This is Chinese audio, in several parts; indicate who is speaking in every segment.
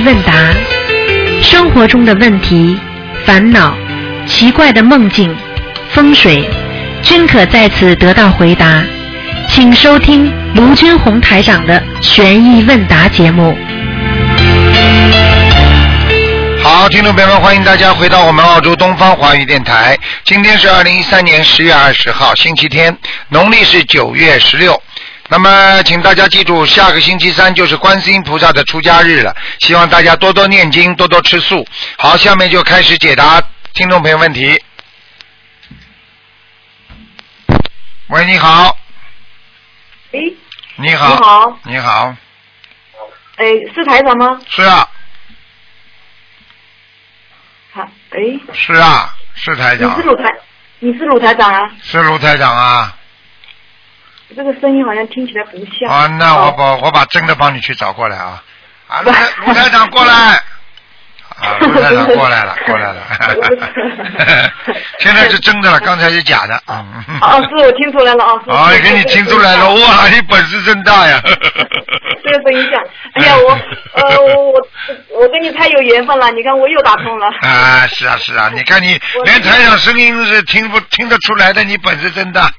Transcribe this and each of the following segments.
Speaker 1: 问答，生活中的问题、烦恼、奇怪的梦境、风水，均可在此得到回答。请收听卢军红台长的悬疑问答节目。
Speaker 2: 好，听众朋友们，欢迎大家回到我们澳洲东方华语电台。今天是二零一三年十月二十号，星期天，农历是九月十六。那么，请大家记住，下个星期三就是观世音菩萨的出家日了。希望大家多多念经，多多吃素。好，下面就开始解答听众朋友问题。喂，你好，
Speaker 3: 哎，
Speaker 2: 你好，
Speaker 3: 你好，
Speaker 2: 你好，
Speaker 3: 哎，是台长吗？
Speaker 2: 是啊，
Speaker 3: 好，哎，
Speaker 2: 是啊，是台长
Speaker 3: 你是，鲁台，你是鲁台长啊？
Speaker 2: 是鲁台长啊。
Speaker 3: 这个声音好像听起来不像。
Speaker 2: 啊，那我
Speaker 3: 哦
Speaker 2: 把我把真的帮你去找过来啊！啊，卢台 卢台长过来。啊，卢台长过来了，过来了。现在是真的了，刚才是假的。啊。
Speaker 3: 哦，是我听出来了
Speaker 2: 啊。
Speaker 3: 啊，
Speaker 2: 给你听出来了，哇，你本事真大呀！
Speaker 3: 这个声音像，哎呀，我呃，我我我跟你太有缘分了，你看我又打通了。
Speaker 2: 啊，是啊是啊，你看你连台长声音是听不听得出来的，你本事真大。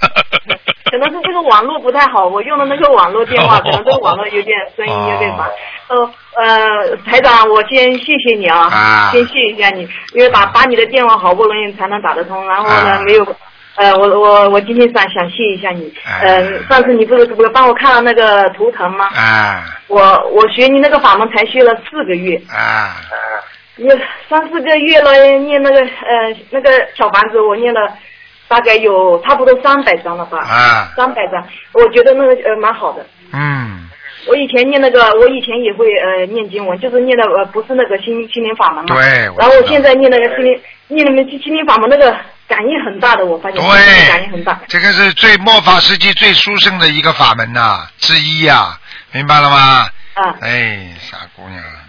Speaker 3: 可能是这个网络不太好，我用的那个网络电话，
Speaker 2: 哦
Speaker 3: 可能这个网络有点声音有点烦。呃呃，台长，我先谢谢你啊，
Speaker 2: 啊。
Speaker 3: 先谢一下你，因为打打你的电话好不容易才能打得通，然后呢、
Speaker 2: 啊。
Speaker 3: 没有。呃，我我我今天想想谢一下你，
Speaker 2: 哎。
Speaker 3: 呃，上次你不是不是帮我看了那个图腾吗？
Speaker 2: 啊。
Speaker 3: 我我学你那个法门才学了四个月，
Speaker 2: 啊。
Speaker 3: 也三四个月了，念那个呃那个小房子，我念了大概有差不多三百张了吧，
Speaker 2: 啊，
Speaker 3: 三百张，我觉得那个呃蛮好的。
Speaker 2: 嗯
Speaker 3: 我以前念那个，我以前也会呃念经文，就是念的呃不是那个心心灵法门嘛。
Speaker 2: 对
Speaker 3: 然后我现在念那个心灵念那个心心灵法门，那个感应很大的，我发现对感应很大。，
Speaker 2: 这个是最末法时期最殊胜的一个法门呐、之一呀、明白了吗？
Speaker 3: 啊，
Speaker 2: 哎，傻姑娘，嗯，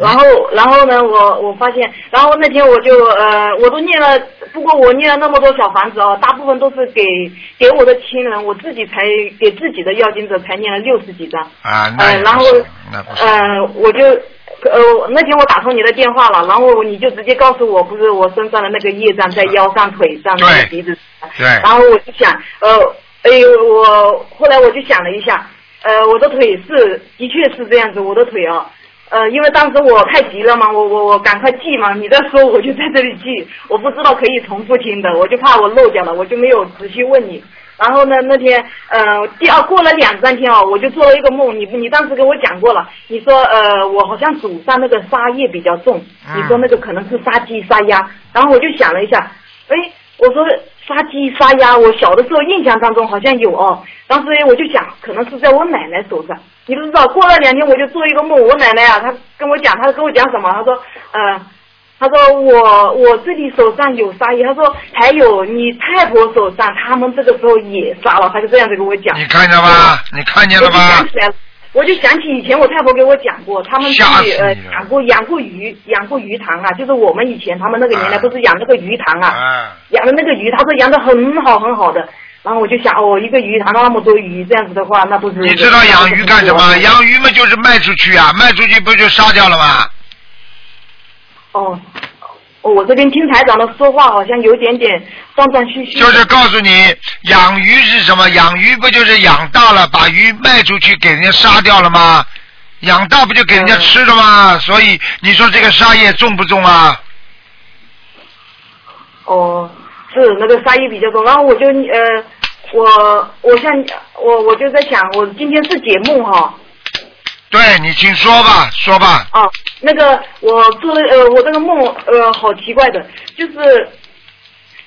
Speaker 3: 然后然后呢，我我发现，然后那天我就呃我都念了，不过我念了那么多小房子哦，大部分都是给给我的亲人，我自己才给自己的要经者才念了六十几张。
Speaker 2: 啊，那
Speaker 3: 呃，然后
Speaker 2: 也不是，那不是，
Speaker 3: 呃，我就呃那天我打通你的电话了，然后你就直接告诉我，不是我身上的那个业障在腰上、腿上、那个鼻子上，
Speaker 2: 对
Speaker 3: 然后我就想，呃，哎呦，我后来我就想了一下，呃，我的腿是的确是这样子，我的腿啊。呃，因为当时我太急了嘛，我我我赶快记嘛，你在说我就在这里记，我不知道可以重复听的，我就怕我漏掉了，我就没有仔细问你。然后呢，那天呃，第二过了两三天哦，我就做了一个梦，你你当时跟我讲过了，你说呃，我好像祖上那个杀业比较重，
Speaker 2: 嗯
Speaker 3: 你说那个可能是杀鸡杀鸭，然后我就想了一下，哎，我说杀鸡杀鸭，我小的时候印象当中好像有哦，当时我就想，可能是在我奶奶手上。你不知道，过了两天我就做一个梦，我奶奶啊，她跟我讲，她跟我讲什么？她说，呃，她说我我这里手上有杀业，她说还有你太婆手上，他们这个时候也杀了，她就这样子跟我讲。
Speaker 2: 你看见了吧？你看见了吧
Speaker 3: 想？起来了，我就想起以前我太婆给我讲过，他们
Speaker 2: 去
Speaker 3: 养过养过鱼，养过鱼塘啊，就是我们以前他们那个年代
Speaker 2: 啊
Speaker 3: 不是养那个鱼塘啊，
Speaker 2: 啊，
Speaker 3: 养的那个鱼，他说养的很好很好的。然后我就想，哦，一个鱼塘那么多鱼，这样子的话，那不是
Speaker 2: 你知道养鱼干什么？养鱼嘛就是卖出去啊，卖出去不就杀掉了吗？
Speaker 3: 哦，哦我这边听台长的说话好像有点点断断续续。
Speaker 2: 就是告诉你，养鱼是什么？养鱼不就是养大了，把鱼卖出去给人家杀掉了吗？养大不就给人家吃了吗？所以你说这个杀业重不重啊？
Speaker 3: 哦，是那个杀业比较重，然后我就呃，我我像我我就在想，我今天是节目哈，
Speaker 2: 对你请说吧，说吧。
Speaker 3: 哦，那个我做了呃，我这个梦呃好奇怪的，就是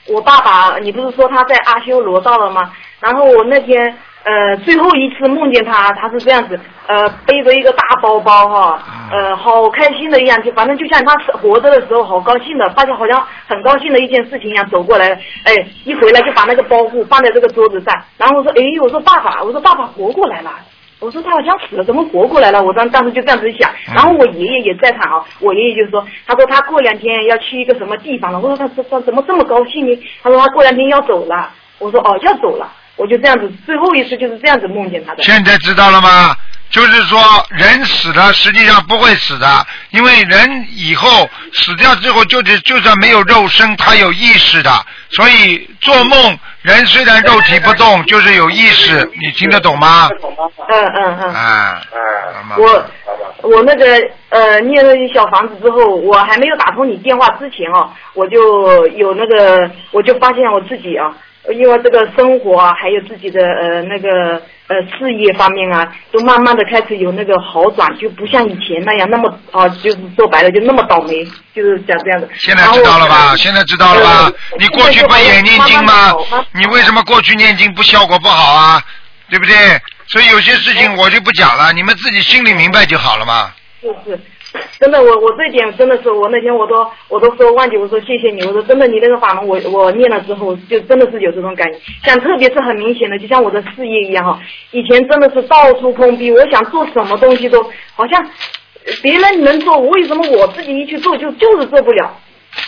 Speaker 3: 我爸爸，你不是说他在阿修罗道了吗？然后我那天呃最后一次梦见他，他是这样子，呃背着一个大包包哈，呃好开心的一样就，反正就像他活着的时候好高兴的，发现好像很高兴的一件事情一样走过来，哎一回来就把那个包袱放在这个桌子上，然后我说哎我说爸爸，我说爸爸活过来了。我说他好像死了，怎么活过来了？我当当时就这样子想，然后我爷爷也在场啊，我爷爷就说，他说他过两天要去一个什么地方了。我说他他他怎么这么高兴呢？他说他过两天要走了。我说哦要走了，我就这样子，最后一次就是这样子梦见他的。
Speaker 2: 现在知道了吗？就是说人死了实际上不会死的，因为人以后死掉之后就是就算没有肉身，他有意识的，所以做梦人虽然肉体不动，就是有意识，你听得懂吗？
Speaker 3: 嗯嗯嗯。
Speaker 2: 啊，那么
Speaker 3: 我我那个呃念了小房子之后，我还没有打通你电话之前哦，我就有那个，我就发现我自己啊，因为这个生活啊，还有自己的呃那个呃事业方面啊，都慢慢的开始有那个好转，就不像以前那样那么啊，就是说白了就那么倒霉，就是讲这样的。
Speaker 2: 现在知道了吧？现在知道了吧？
Speaker 3: 呃
Speaker 2: 你过去不也念经吗？你为什么过去念经不效果不好啊？对不对？所以有些事情我就不讲了，你们自己心里明白就好了嘛。
Speaker 3: 就是，真的，我我这一点真的是，我那天我都我都说忘记，我说谢谢你，我说真的，你那个法门我我念了之后，就真的是有这种感觉，像特别是很明显的，就像我的事业一样哈，以前真的是到处碰壁，我想做什么东西都好像呃别人能做，为什么我自己一去做就就是做不了？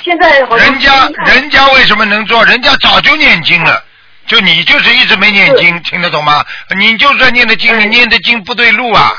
Speaker 3: 现在好像
Speaker 2: 人家人家为什么能做？人家早就念经了，就你就是一直没念经，听得懂吗？你就算念的经，你念的经不对路啊。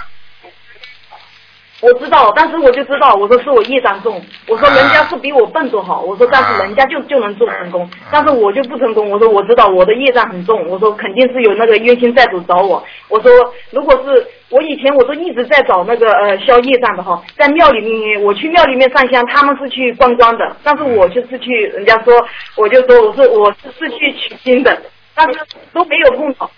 Speaker 3: 我知道，但是我就知道，我说是我业障重，我说人家是比我笨多好，我说但是人家就就能做成功，但是我就不成功，我说我知道我的业障很重，我说肯定是有那个冤亲债主找我，我说如果是我以前我都一直在找那个呃消业障的哈，在庙里面我去庙里面上香，他们是去观光的，但是我就是去人家说我就说我是我是是去取经的，但是都没有碰到。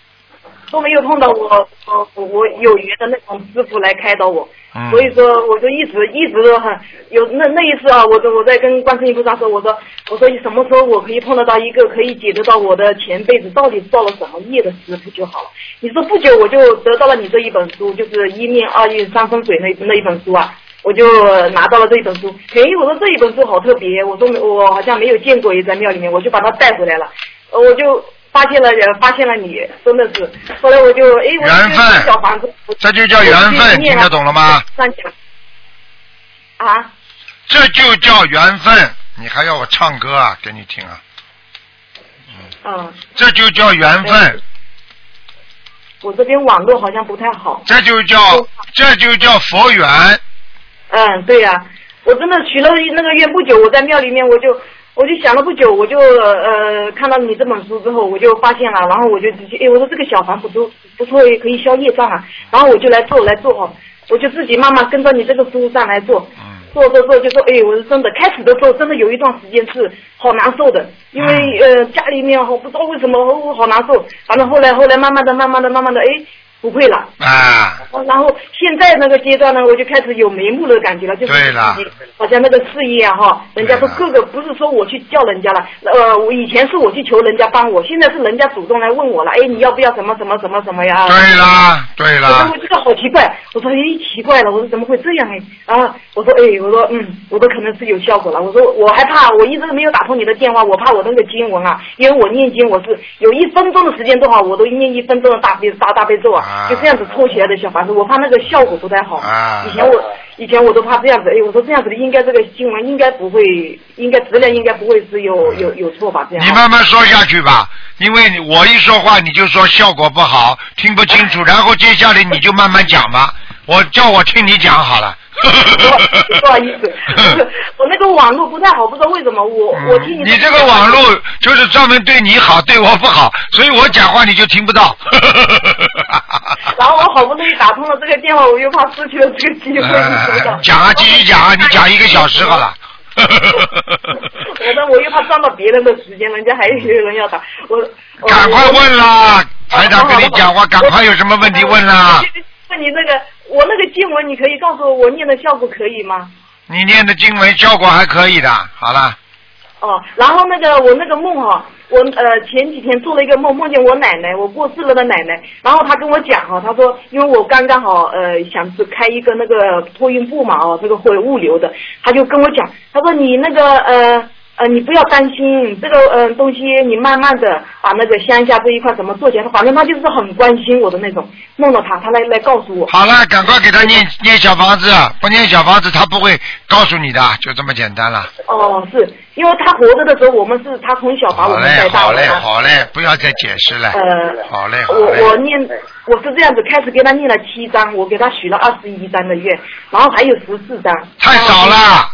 Speaker 3: 都没有碰到我我我我有缘的那种师傅来开导我，
Speaker 2: 嗯
Speaker 3: 所以说我就一直一直都很有那那一次啊，我就我在跟观世音菩萨说，我说我说你什么时候我可以碰得到一个可以解得到我的前辈子到底造了什么业的师傅就好了。你说不久我就得到了你这一本书，就是一念二运三风水那那一本书啊。我就拿到了这一本书，哎，我说这一本书好特别，我说我好像没有见过，也在庙里面，我就把它带回来了，呃我就发现了，人发现了你，真的是。后来我就，哎，
Speaker 2: 缘分
Speaker 3: 小房子，
Speaker 2: 这就叫缘分，听得懂了吗？
Speaker 3: 上讲啊，
Speaker 2: 这就叫缘分。你还要我唱歌啊？给你听啊？
Speaker 3: 嗯，
Speaker 2: 这就叫缘分，
Speaker 3: 我这边网络好像不太好。
Speaker 2: 这就叫这就叫佛缘。
Speaker 3: 嗯，对呀、我真的许了那个愿不久，我在庙里面我就我就想了不久，我就呃看到你这本书之后，我就发现了，然后我就直接哎，我说这个小房不错不错，可以消业障啊，然后我就来做来做哈，我就自己慢慢跟着你这个书上来做。
Speaker 2: 嗯
Speaker 3: 做做做就说，哎，我是真的，开始的时候真的有一段时间是好难受的，因为呃家里面我不知道为什么我好难受，反正后来后来慢慢的慢慢的慢慢的，哎，不会了，
Speaker 2: 啊，
Speaker 3: 然后现在那个阶段呢，我就开始有眉目的感觉了，就是好像那个事业啊哈，人家说
Speaker 2: 对
Speaker 3: 各个不是说我去叫人家了，呃，我以前是我去求人家帮我，现在是人家主动来问我了，哎，你要不要什么什么什么什么呀？
Speaker 2: 对啦，对
Speaker 3: 我说
Speaker 2: 啦
Speaker 3: 我，觉得好奇怪，我说哎奇怪了，我说怎么会这样哎？然后我说哎，我说嗯，我说可能是有效果了。我说我害怕，我一直没有打通你的电话，我怕我那个经文啊，因为我念经我是有一分钟的时间都好，我都念一分钟的大悲大大悲咒啊
Speaker 2: 啊，
Speaker 3: 就这样子抽起来的小房子，我怕那个效果不太好。
Speaker 2: 啊
Speaker 3: 以前我以前我都怕这样子，哎，我说这样子的应该这个新闻应该不会，应该质量应该不会是有有有错吧？这样。
Speaker 2: 你慢慢说下去吧，因为我一说话你就说效果不好，听不清楚，然后接下来你就慢慢讲吧，我叫我听你讲好了。
Speaker 3: 不好意思，我那个网络不太好，不知道为什么。我我听
Speaker 2: 嗯你
Speaker 3: 你
Speaker 2: 这个网络就是专门对你好，对我不好，所以我讲话你就听不到。
Speaker 3: 然后我好不容易打通了这个电话，我又怕失去了这个机会，
Speaker 2: 呃？讲啊，继续讲啊，你讲一个小时好了。
Speaker 3: 我的我又怕占到别人的时间，人家还有人要打，我我
Speaker 2: 赶快问啦，台长跟你讲话，赶快有什么问题问啦。
Speaker 3: 问你那个，我那个经文，你可以告诉我，我念的效果可以吗？
Speaker 2: 你念的经文效果还可以的，好了。
Speaker 3: 哦，然后那个我那个梦哈、我呃前几天做了一个梦，梦见我奶奶，我过世了的奶奶，然后她跟我讲哈、她说因为我刚刚好呃想是开一个那个托运部嘛哦，这个会物流的，她就跟我讲，她说你那个呃呃，你不要担心这个嗯、呃东西，你慢慢的把那个乡下这一块怎么做起来，反正他就是很关心我的那种，弄到他，他来来告诉我。
Speaker 2: 好了，赶快给他念念小房子，不念小房子他不会告诉你的，就这么简单了。
Speaker 3: 哦，是因为他活着的时候，我们是他从小把我们带，大的
Speaker 2: 好嘞，
Speaker 3: 好嘞。
Speaker 2: 好嘞，不要再解释了。
Speaker 3: 呃，
Speaker 2: 好嘞，好
Speaker 3: 我
Speaker 2: 嘞。
Speaker 3: 我念我是这样子，开始给他念了七张，我给他许了二十一章的愿，然后还有十四张。
Speaker 2: 太少了，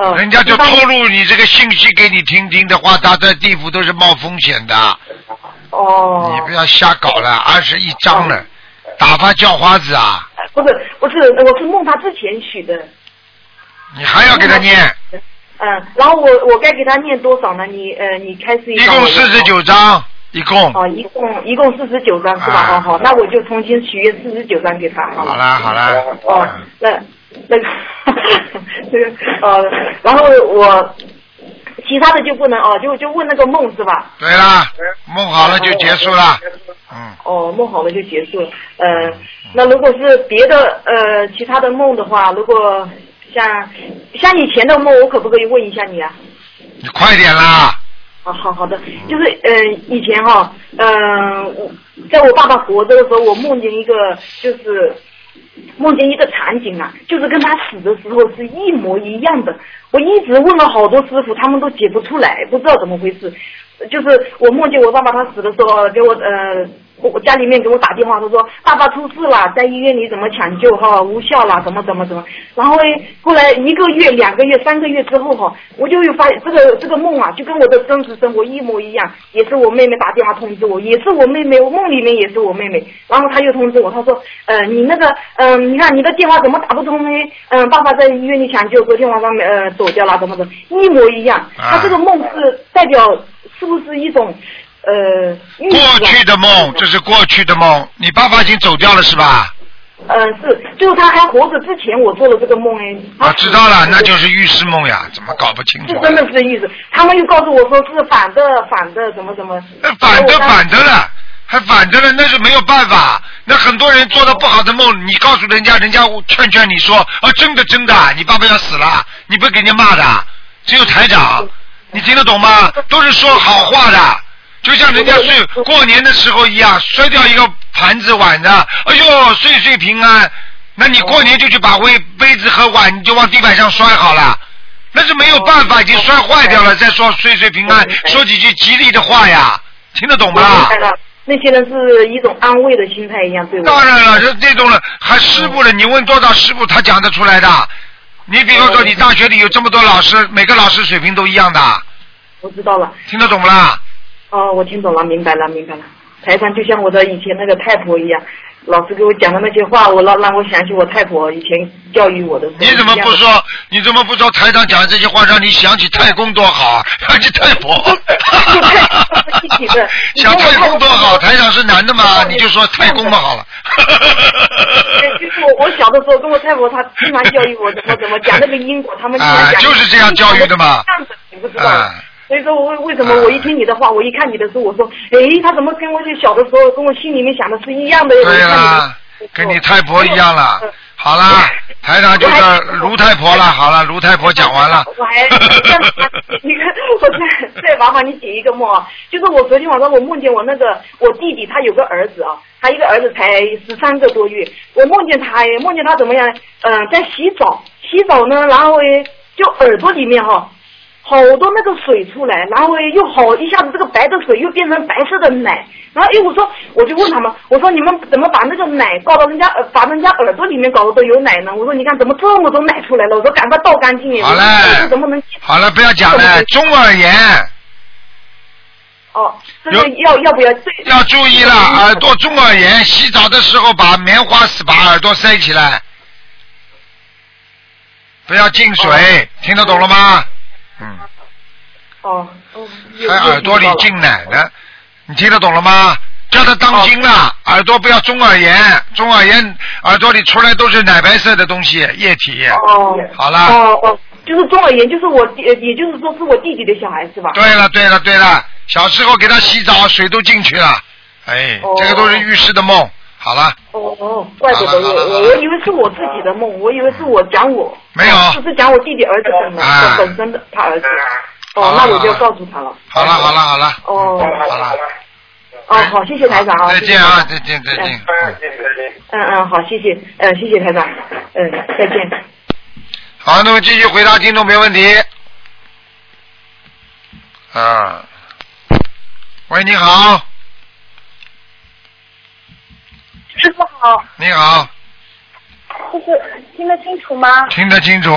Speaker 3: 呃，
Speaker 2: 人家就透露你这个信息给你听听的话，他在地府都是冒风险的，
Speaker 3: 哦。
Speaker 2: 你不要瞎搞了，二十一章了，打发叫花子啊，
Speaker 3: 不是不是，我是梦他之前许的。
Speaker 2: 你还要给他念，
Speaker 3: 嗯，然后我我该给他念多少呢？你呃，你开始
Speaker 2: 一共四十。九章，一共。
Speaker 3: 哦，一共一共四十九张是吧？好，那我就重新许愿四十九张给他。
Speaker 2: 好啦好啦，
Speaker 3: 哦，那那个 这个呃，然后我其他的就不能哦，就就问那个梦是吧？
Speaker 2: 对啦，梦好了就结束了，嗯，
Speaker 3: 哦，梦好了就结束了。呃，那如果是别的呃其他的梦的话，如果像像以前的梦，我可不可以问一下你啊？
Speaker 2: 你快点啦，
Speaker 3: 啊，好好的，就是嗯、呃以前哈，嗯、我在我爸爸活着的时候，我梦见一个就是梦见一个场景啊，就是跟他死的时候是一模一样的。我一直问了好多师傅，他们都解不出来，不知道怎么回事。就是我梦见我爸爸他死的时候，给我呃，我我家里面给我打电话，他说爸爸出事了，在医院里怎么抢救哈，无效了，怎么怎么怎么。然后诶后来一个月、两个月、三个月之后哈，我就有发现这个这个梦啊，就跟我的真实生活一模一样，也是我妹妹打电话通知我，也是我妹妹，我梦里面也是我妹妹。然后她又通知我，她说呃你那个嗯、呃你看你的电话怎么打不通呢？嗯、爸爸在医院里抢救，昨天晚上呃走掉了，怎么怎么一模一样。
Speaker 2: 啊
Speaker 3: 他这个梦是代表是不是一种呃
Speaker 2: 过去的梦，这是过去的梦，你爸爸已经走掉了是吧？
Speaker 3: 嗯，是，就是他还活着之前，我做了这个梦哎。他
Speaker 2: 啊，知道了，那就是预示梦呀，怎么搞不清楚啊？
Speaker 3: 是真的是意思。他们又告诉我说是反的，反的，怎么怎么。
Speaker 2: 那反的反的了，还反的了，那是没有办法。那很多人做的不好的梦，你告诉人家，人家劝劝你说啊，真的真的，你爸爸要死了，你不会给人家骂的，只有台长，你听得懂吗？都是说好话的，就像人家睡过年的时候一样，摔掉一个盘子碗的，哎呦，岁岁平安。那你过年就去把杯杯子和碗你就往地板上摔好了。那是没有办法，已经摔坏掉了。再说岁岁平安，说几句吉利的话呀，听得懂吗
Speaker 3: 那些人是一种安慰的心态一样对我。
Speaker 2: 当然了，这这种人还师傅了，你问多少师傅，他讲得出来的。你比方说，你大学里有这么多老师，每个老师水平都一样的，
Speaker 3: 我知道了，
Speaker 2: 听得懂不啦？
Speaker 3: 哦，我听懂了，明白了，明白了。台上就像我的以前那个太婆一样，老师给我讲的那些话，我让让我想起我太婆以前教育我的时候。
Speaker 2: 你怎么不？说？你怎么不说台长讲的这些话，让你想起太公多好啊？想 起太婆。想太公多好，台长是男的嘛，你就说太公嘛好了。
Speaker 3: 对，就是我我小的时候跟我太婆，她经常教育我怎么怎么讲那个因果，他们经常
Speaker 2: 啊。就是这样教育的嘛
Speaker 3: 这样子你不知道。
Speaker 2: 啊
Speaker 3: 所以说我为为什么我一听你的话，我一看你的书，我说，哎，他怎么跟我就小的时候跟我心里面想的是一样的？呀
Speaker 2: 跟你太婆一样了。好啦，台长就是卢太婆了。好了，卢太婆讲完了。
Speaker 3: 我还你看，我再再麻烦你解一个梦啊，就是我昨天晚上我梦见我那个我弟弟他有个儿子啊，他一个儿子才十三个多月，我梦见他哎，梦见他怎么样？嗯、在洗澡，洗澡呢，然后哎就耳朵里面哈、好多那个水出来，然后又好一下子这个白的水又变成白色的奶，然后哎我说我就问他们，我说你们怎么把那个奶搞到人家耳把人家耳朵里面搞得都有奶呢？我说你看怎么这么多奶出来了？我说赶快倒干净点。
Speaker 2: 好嘞
Speaker 3: 我说怎么能？
Speaker 2: 好了，不要讲了，中耳炎
Speaker 3: 哦，这个要要不要？对
Speaker 2: 要注意了，耳朵中耳炎，洗澡的时候把棉花丝把耳朵塞起来，不要进水，听得懂了吗？嗯，
Speaker 3: 哦。哦，
Speaker 2: 还耳朵里进奶呢，你听得懂了吗？叫他当心了，耳朵不要中耳炎，中耳炎耳朵里出来都是奶白色的东西，液体。
Speaker 3: 哦，
Speaker 2: 好了。
Speaker 3: 哦哦，就是中耳炎，就是我也就是说是我弟弟的小孩是吧？
Speaker 2: 对了对了对了，小时候给他洗澡，水都进去了，哎，
Speaker 3: 哦。
Speaker 2: 这个都是浴室的梦，好了，
Speaker 3: 哦哦，怪不得我我我以为是我自己的梦，我以为是我讲我，
Speaker 2: 没有
Speaker 3: 哦是讲我弟弟儿子的
Speaker 2: 啊
Speaker 3: 本身的他儿子。哦那我就要告诉他了。
Speaker 2: 好了好了好了，
Speaker 3: 哦
Speaker 2: 好了，
Speaker 3: 哦，好，谢谢台长啊。
Speaker 2: 再见啊，再见再见。
Speaker 3: 嗯嗯，好，谢谢，嗯，谢谢台长，嗯，再见。
Speaker 2: 好，那么继续回答听众没问题。啊，喂，你好，
Speaker 4: 师傅好，
Speaker 2: 你好，
Speaker 4: 就是听得清楚吗？
Speaker 2: 听得清楚。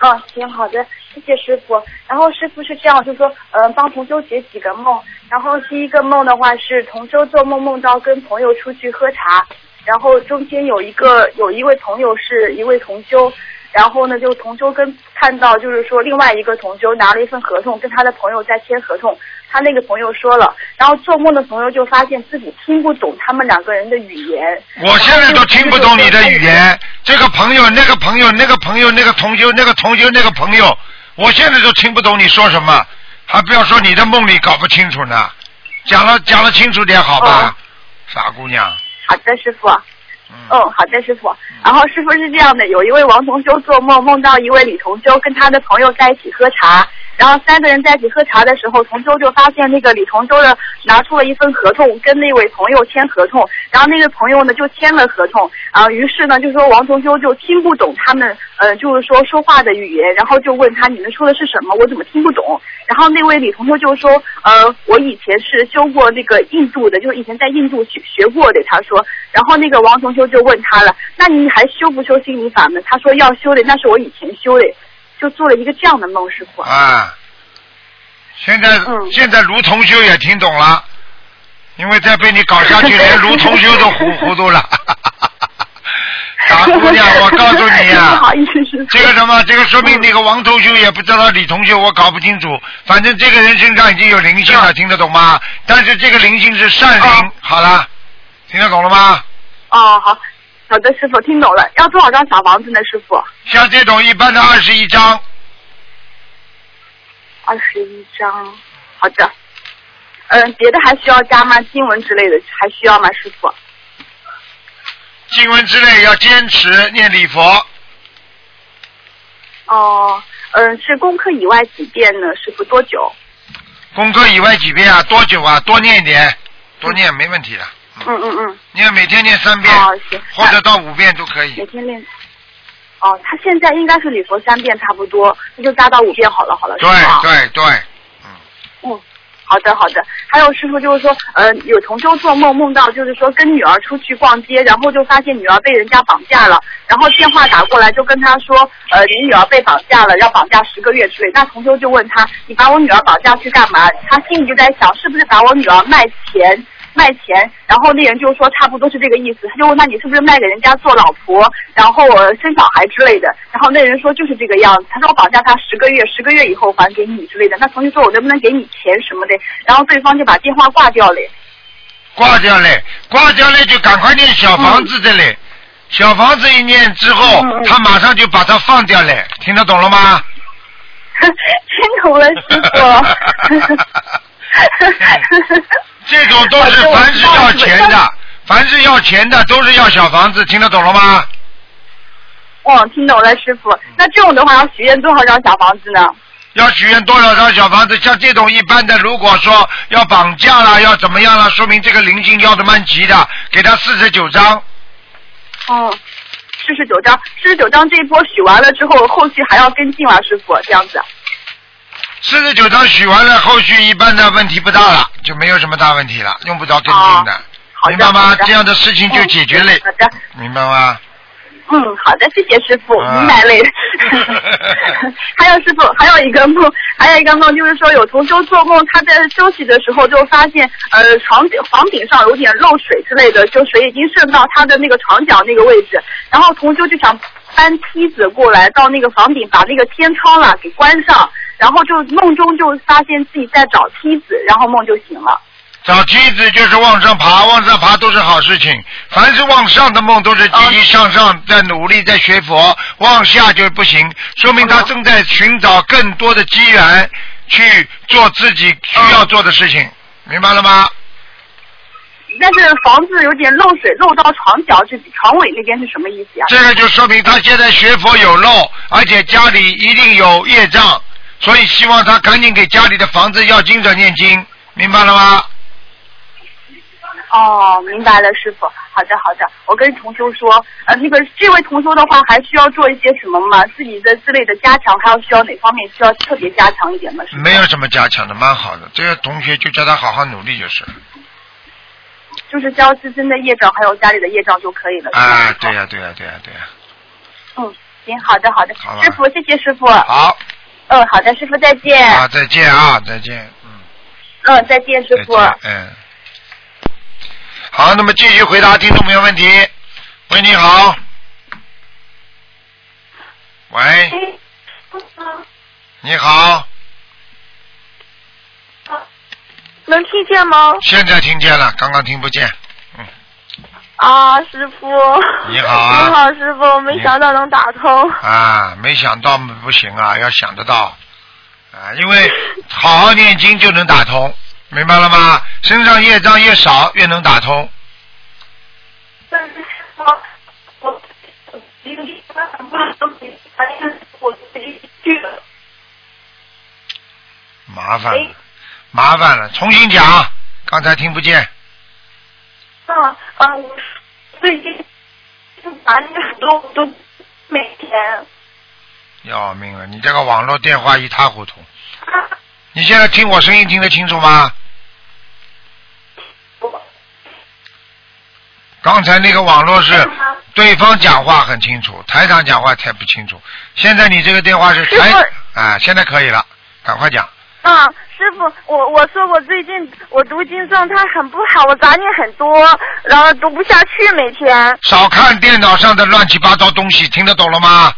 Speaker 4: 嗯，行，好的，谢谢师傅。然后师傅是这样，就是说，嗯、帮同修解几个梦。然后第一个梦的话是同修做梦梦到跟朋友出去喝茶，然后中间有一个有一位朋友是一位同修，然后呢就同修跟看到就是说另外一个同修拿了一份合同跟他的朋友在签合同，他那个朋友说了，然后做梦的朋友就发现自己听不懂他们两个人的语言。
Speaker 2: 我现在都听不懂你的语言，这个朋友、那个朋友、那个朋友、那个同修、那个同修、那个朋友，我现在都听不懂你说什么，还不要说你的梦里搞不清楚呢。讲了讲了清楚点好吧，傻姑娘。
Speaker 4: 好的，师傅。
Speaker 2: 嗯，
Speaker 4: 嗯，好的，师傅。然后师傅是这样的，有一位王同修做梦，梦到一位李同修跟他的朋友在一起喝茶，然后三个人在一起喝茶的时候，同修就发现那个李同修的拿出了一份合同，跟那位朋友签合同，然后那个朋友呢就签了合同，啊，于是呢就说王同修就听不懂他们呃就是说说话的语言，然后就问他你们说的是什么，我怎么听不懂？然后那位李同修就说，呃，我以前是修过那个印度的，就是以前在印度学学过的。他说，然后那个王同修就问他了，那你还修不修心灵法门？他说要修的，那是我以前修的，就做了一个这样的梦，师傅。
Speaker 2: 啊，现在、
Speaker 4: 嗯
Speaker 2: 现在卢同修也听懂了，因为再被你搞下去，连卢同修都糊糊涂了。傻姑娘，我告诉你啊、
Speaker 4: 不好意思，
Speaker 2: 这个什么，这个说明那个王同修也不知道李同修，我搞不清楚。反正这个人身上已经有灵性了，听得懂吗？但是这个灵性是善灵。
Speaker 4: 哦
Speaker 2: 好了，听得懂了吗？
Speaker 4: 哦，好，好的，师傅听懂了。要多少张小房子呢，师傅？
Speaker 2: 像这种一般的二十一张，
Speaker 4: 二十一张。好的。嗯，别的还需要加吗？经文之类的还需要吗，师傅？
Speaker 2: 经文之类要坚持念礼佛，
Speaker 4: 哦，嗯，是功课以外几遍呢？师傅多久？
Speaker 2: 功课以外几遍啊？多久啊？多念一点，多念没问题的。
Speaker 4: 嗯嗯嗯。
Speaker 2: 你要每天念三遍，
Speaker 4: 哦，行。
Speaker 2: 或者到五遍都可以。
Speaker 4: 每天念。哦，他现在应该是礼佛三遍差不多，那就加到五遍好了，好了，
Speaker 2: 对对对，
Speaker 4: 嗯，嗯好的好的。还有师傅就是说，呃，有同修做梦梦到就是说跟女儿出去逛街，然后就发现女儿被人家绑架了，然后电话打过来就跟他说，呃，你女儿被绑架了，要绑架十个月之内。那同修就问他，你把我女儿绑架去干嘛？他心里就在想，是不是把我女儿卖钱？卖钱，然后那人就说差不多是这个意思，他就问那你是不是卖给人家做老婆，然后呃生小孩之类的，然后那人说就是这个样子，他说我绑架他十个月，十个月以后还给你之类的，那同学说我能不能给你钱什么的，然后对方就把电话挂掉了。
Speaker 2: 挂掉嘞，挂掉嘞就赶快念小房子的嘞。小房子一念之后，他马上就把它放掉嘞，听得懂了吗？
Speaker 4: 听懂了，师傅。
Speaker 2: 这种都是凡是要钱的，凡是要钱的都是要小房子，听得懂了吗？
Speaker 4: 哦，听懂了，师傅。那这种的话要许愿多少张小房子呢？
Speaker 2: 要许愿多少张小房子？像这种一般的，如果说要绑架了，要怎么样了，说明这个灵性要的蛮急的，给他四十九张。
Speaker 4: 哦，四十九张，四十九张这一波许完了之后，后续还要跟进啊，师傅？这样子。
Speaker 2: 四十九张许完了，后续一般的问题不大了，就没有什么大问题了，用不着跟进的，明白吗？这样的事情就解决了，
Speaker 4: 好的，
Speaker 2: 明白吗？
Speaker 4: 嗯，好的，谢谢师傅，
Speaker 2: 啊。
Speaker 4: 明白了。还有师傅，还有一个梦，还有一个梦，就是说有同修做梦，他在休息的时候就发现，呃，床顶房顶上有点漏水之类的，就水已经渗到他的那个床角那个位置，然后同修就想搬梯子过来到那个房顶，把那个天窗啦给关上，然后就梦中就发现自己在找梯子，然后梦就醒了。
Speaker 2: 找梯子就是往上爬，往上爬都是好事情。凡是往上的梦都是积极向上，在努力，在学佛；往下就不行，说明他正在寻找更多的机缘去做自己需要做的事情，明白了吗？
Speaker 4: 但是房子有点漏水，漏到床脚，就床尾那边是什么意思呀？
Speaker 2: 这个就说明他现在学佛有漏，而且家里一定有业障，所以希望他赶紧给家里的房子要经者念经，明白了吗？
Speaker 4: 哦，明白了，师傅。好的，好的。我跟同修说，呃，那个这位同修的话，还需要做一些什么吗？自己的之类的加强，还要需要哪方面需要特别加强一点吗？
Speaker 2: 没有什么加强的，蛮好的。这个同学就叫他好好努力就是。
Speaker 4: 就是交自身的业障，还有家里的业障就可以了。
Speaker 2: 啊，对呀、对呀、对呀、对呀、
Speaker 4: 嗯，行，好的，好的
Speaker 2: 好。
Speaker 4: 师傅，谢谢师傅。
Speaker 2: 好，
Speaker 4: 嗯，好的，师傅再见。
Speaker 2: 啊，再见啊，再见，嗯，
Speaker 4: 嗯，再见，师傅。
Speaker 2: 再见，嗯。好，那么继续回答听众朋友问题。喂，你好。喂，你好，
Speaker 5: 能听见吗？
Speaker 2: 现在听见了，刚刚听不见。
Speaker 5: 啊，师傅。
Speaker 2: 你好啊
Speaker 5: 你好，师傅，没想到能打通。
Speaker 2: 啊，没想到不行啊，要想得到啊，因为好好念经就能打通，明白了吗？身上业障越少，越能打通。
Speaker 5: 但是我我一个礼拜不都没，反正我自己去了。
Speaker 2: 麻烦麻烦了，重新讲，刚才听不见。
Speaker 5: 啊啊！我最近就把那个很多我都每天
Speaker 2: 要命了，你这个网络电话一塌糊涂。
Speaker 5: 啊
Speaker 2: 你现在听我声音听得清楚吗？
Speaker 5: 不
Speaker 2: 刚才那个网络是对方讲话很清楚，台长讲话才不清楚。现在你这个电话是台啊，现在可以了，赶快讲。
Speaker 5: 啊，师傅，我我说我最近我读经状态很不好，我杂念很多，然后读不下去，每天。
Speaker 2: 少看电脑上的乱七八糟东西，听得懂了吗？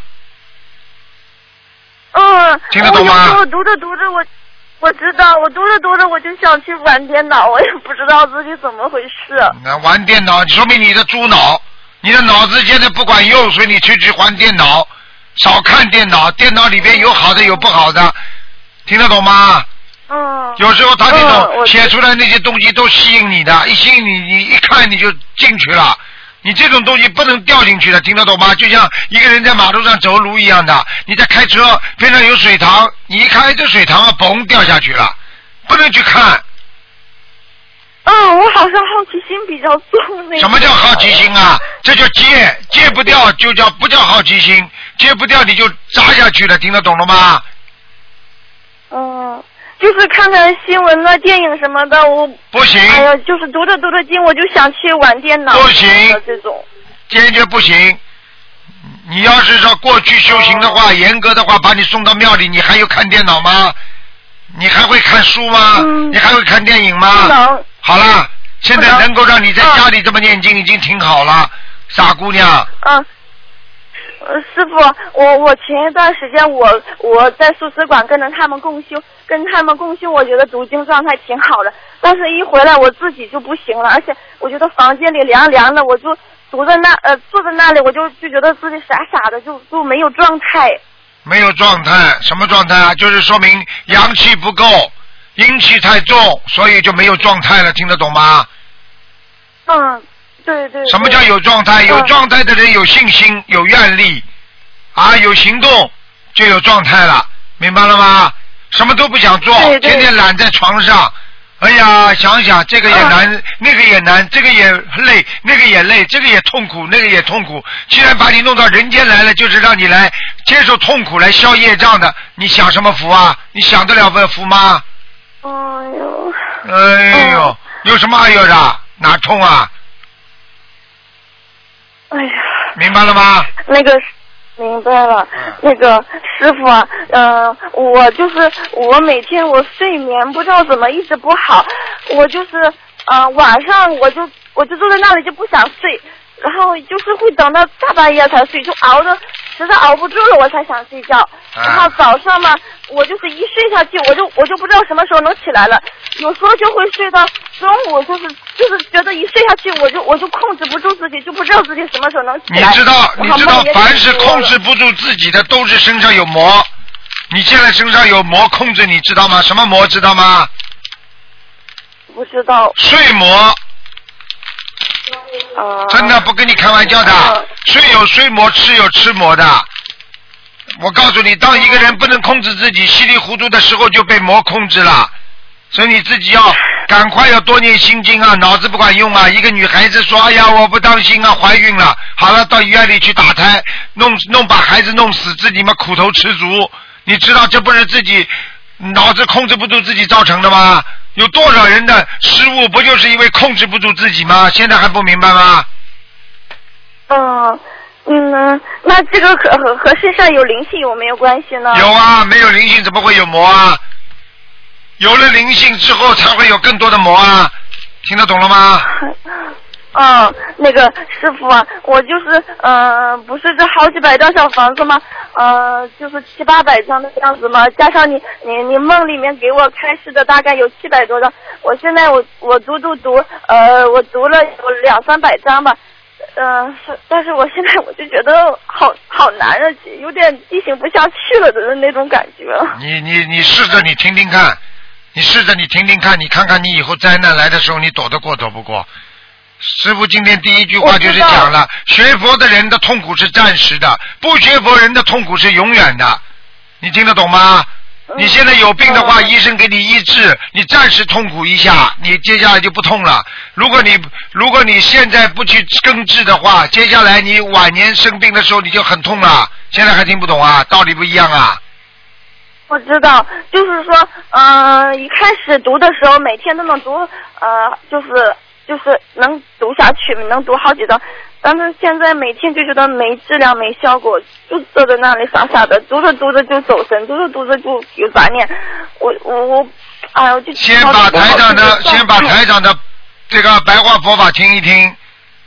Speaker 5: 嗯，
Speaker 2: 听得懂吗
Speaker 5: 我有时候读着读着，我我知道，我读着读着我就想去玩电脑，我也不知道自己怎么回事。
Speaker 2: 那玩电脑，说明你的猪脑，你的脑子现在不管用，所以你去去玩电脑，少看电脑，电脑里边有好的有不好的，听得懂吗？
Speaker 5: 嗯。
Speaker 2: 有时候他这
Speaker 5: 嗯
Speaker 2: 种写出来那些东西都吸引你的，一吸引你，你一看你就进去了。你这种东西不能掉进去的，听得懂吗？就像一个人在马路上走路一样的，你在开车，边上有水塘，你一看哎这水塘啊，嘣掉下去了，不能去看。
Speaker 5: 嗯，我好像好奇心比较重那。
Speaker 2: 什么叫好奇心啊？这叫戒，戒不掉就叫不叫好奇心，戒不掉你就扎下去了，听得懂了吗？
Speaker 5: 嗯，就是看看新闻啊、电影什么的，我
Speaker 2: 不行，
Speaker 5: 哎呀，就是读着读着经，我就想去玩电脑。
Speaker 2: 不行
Speaker 5: 这种。
Speaker 2: 坚决不行。你要是说过去修行的话，严格的话，把你送到庙里，你还有看电脑吗？你还会看书吗？
Speaker 5: 嗯
Speaker 2: 你还会看电影
Speaker 5: 不
Speaker 2: 吗？
Speaker 5: 能。
Speaker 2: 好了，现在
Speaker 5: 能
Speaker 2: 能够让你在家里这么念经，已经挺好了，傻姑娘。
Speaker 5: 嗯。呃，师傅，我我前一段时间我我在素食馆跟着他们共修，跟他们共修，我觉得读经状态挺好的。但是，一回来我自己就不行了，而且我觉得房间里凉凉的，我就读在那呃坐在那里，我就就觉得自己傻傻的，就就没有状态。
Speaker 2: 没有状态，什么状态啊？就是说明阳气不够，阴气太重，所以就没有状态了，听得懂吗？
Speaker 5: 嗯，对对。
Speaker 2: 什么叫有状态？
Speaker 5: 嗯
Speaker 2: 有状态的人有信心，有愿力，啊，有行动就有状态了，明白了吗？什么都不想做，天天懒在床上。哎呀，想想这个也难，
Speaker 5: 嗯
Speaker 2: 那个也难，这个也累，那个也累，这个也痛苦，那个也痛苦。既然把你弄到人间来了，就是让你来接受痛苦，来消业障的。你享什么福啊？你享得了份福吗？
Speaker 5: 哎呦。
Speaker 2: 哎呦，
Speaker 5: 嗯
Speaker 2: 有什么哎呦的？哪痛啊？
Speaker 5: 哎呀。
Speaker 2: 明白了吗？
Speaker 5: 那个，明白了。
Speaker 2: 嗯
Speaker 5: 那个师傅啊，嗯、我就是我每天我睡眠不知道怎么一直不好，我就是呃晚上我就我就坐在那里就不想睡，然后就是会等到大半夜才睡，就熬的实在熬不住了我才想睡觉。
Speaker 2: 啊
Speaker 5: 然后早上嘛，我就是一睡下去，我就我就不知道什么时候能起来了，有时候就会睡到中午，就是就是觉得一睡下去，我就我就控制不住自己，就不知道自己什么时候能起来。
Speaker 2: 你知道，你知道凡是控制不住自己的，都是身上有魔。你现在身上有魔控制，你知道吗？什么魔知道吗？
Speaker 5: 不知道。
Speaker 2: 睡魔，
Speaker 5: 啊。
Speaker 2: 真的不跟你开玩笑的
Speaker 5: 嗯，
Speaker 2: 睡有睡魔，吃有吃魔的。我告诉你，当一个人不能控制自己，稀里糊涂的时候就被魔控制了。所以你自己要赶快要多念心经啊，脑子不管用啊。一个女孩子说：“哎呀，我不当心啊，怀孕了，好了，到医院里去打胎，弄弄把孩子弄死，自己嘛苦头吃足。你知道这不是自己脑子控制不住自己造成的吗？有多少人的失误不就是因为控制不住自己吗？现在还不明白吗？
Speaker 5: 嗯嗯，那这个和和和身上有灵性有没有关系呢？
Speaker 2: 有啊，没有灵性怎么会有魔啊？有了灵性之后才会有更多的魔啊！听得懂了吗？
Speaker 5: 嗯，那个师傅啊，我就是呃，不是这好几百张小房子吗？呃，就是七八百张的样子嘛，加上你你你梦里面给我开示的大概有七百多张，我现在我我读读读，呃，我读了有两三百张吧，嗯、是，但是我现在我就觉得好好难啊，有点进行不下去了的那种感觉。
Speaker 2: 你你你试着你听听看，你试着你听听看，你看看你以后灾难来的时候你躲得过躲不过。师傅今天第一句话就是讲了，学佛的人的痛苦是暂时的，不学佛人的痛苦是永远的。你听得懂吗？你现在有病的话，
Speaker 5: 嗯
Speaker 2: 医生给你医治，你暂时痛苦一下，你接下来就不痛了。如果你如果你现在不去根治的话，接下来你晚年生病的时候你就很痛了。现在还听不懂啊？道理不一样啊？
Speaker 5: 我知道，就是说，嗯、一开始读的时候每天都能读，呃，就是就是能读下去，能读好几章。但是现在每天就觉得没质量、没效果，就坐在那里傻傻的，读着读着就走神，读着读着就有杂念。我我我，哎呀，我就
Speaker 2: 先把台长的，先把台长的这个白话佛法听一听，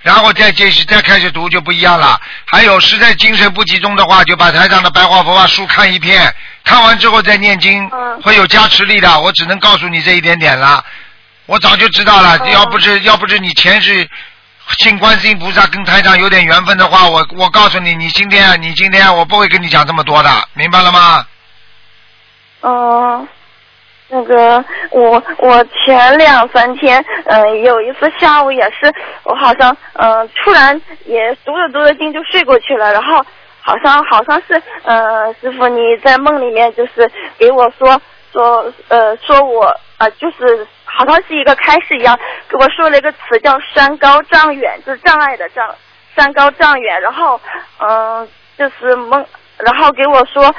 Speaker 2: 然后再继续再开始读就不一样了。还有实在精神不集中的话，就把台长的白话佛法书看一遍，看完之后再念经，
Speaker 5: 嗯
Speaker 2: 会有加持力的。我只能告诉你这一点点了。我早就知道了，
Speaker 5: 嗯
Speaker 2: 要不是要不是你前世信观世音菩萨跟台长有点缘分的话，我我告诉你，你今天你今天我不会跟你讲这么多的，明白了吗？
Speaker 5: 嗯，那个我我前两三天，嗯、有一次下午也是，我好像嗯、突然也读着读着经就睡过去了，然后好像好像是呃师傅你在梦里面就是给我说说呃说我啊、就是好像是一个开始一样，给我说了一个词叫山高障远，就是障碍的障，山高障远，然后嗯、就是梦，然后给我说。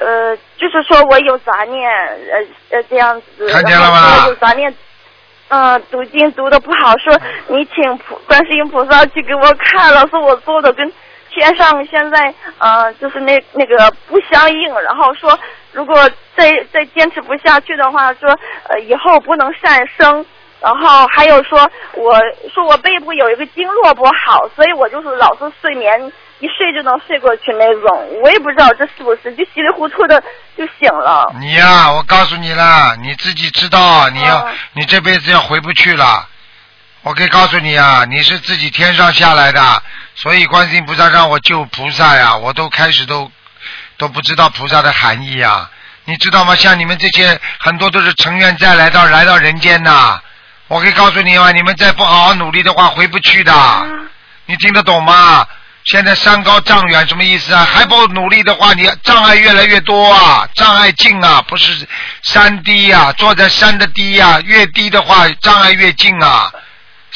Speaker 5: 呃，就是说我有杂念，呃呃这样子，
Speaker 2: 看见了吗
Speaker 5: 有杂念，嗯、读经读的不好，说你请菩观世音菩萨去给我看了，说我做的跟天上现在呃就是那那个不相应，然后说如果再再坚持不下去的话，说呃以后不能善生。然后还有说，我说我背部有一个经络不好，所以我就是老是睡眠一睡就能睡过去那种。我也不知道这是不是，就稀里糊涂的就醒了。
Speaker 2: 你呀、我告诉你了，你自己知道，你要、
Speaker 5: 嗯
Speaker 2: 你这辈子要回不去了。我可以告诉你啊，你是自己天上下来的，所以观世音菩萨让我救菩萨呀，我都开始都都不知道菩萨的含义啊。你知道吗？像你们这些很多都是成愿再来到来到人间呐。我可以告诉你啊，你们再不好好努力的话，回不去的。你听得懂吗？现在山高障远什么意思啊？还不努力的话，你障碍越来越多啊，障碍近啊，不是山低呀、坐在山的低呀、越低的话障碍越近啊。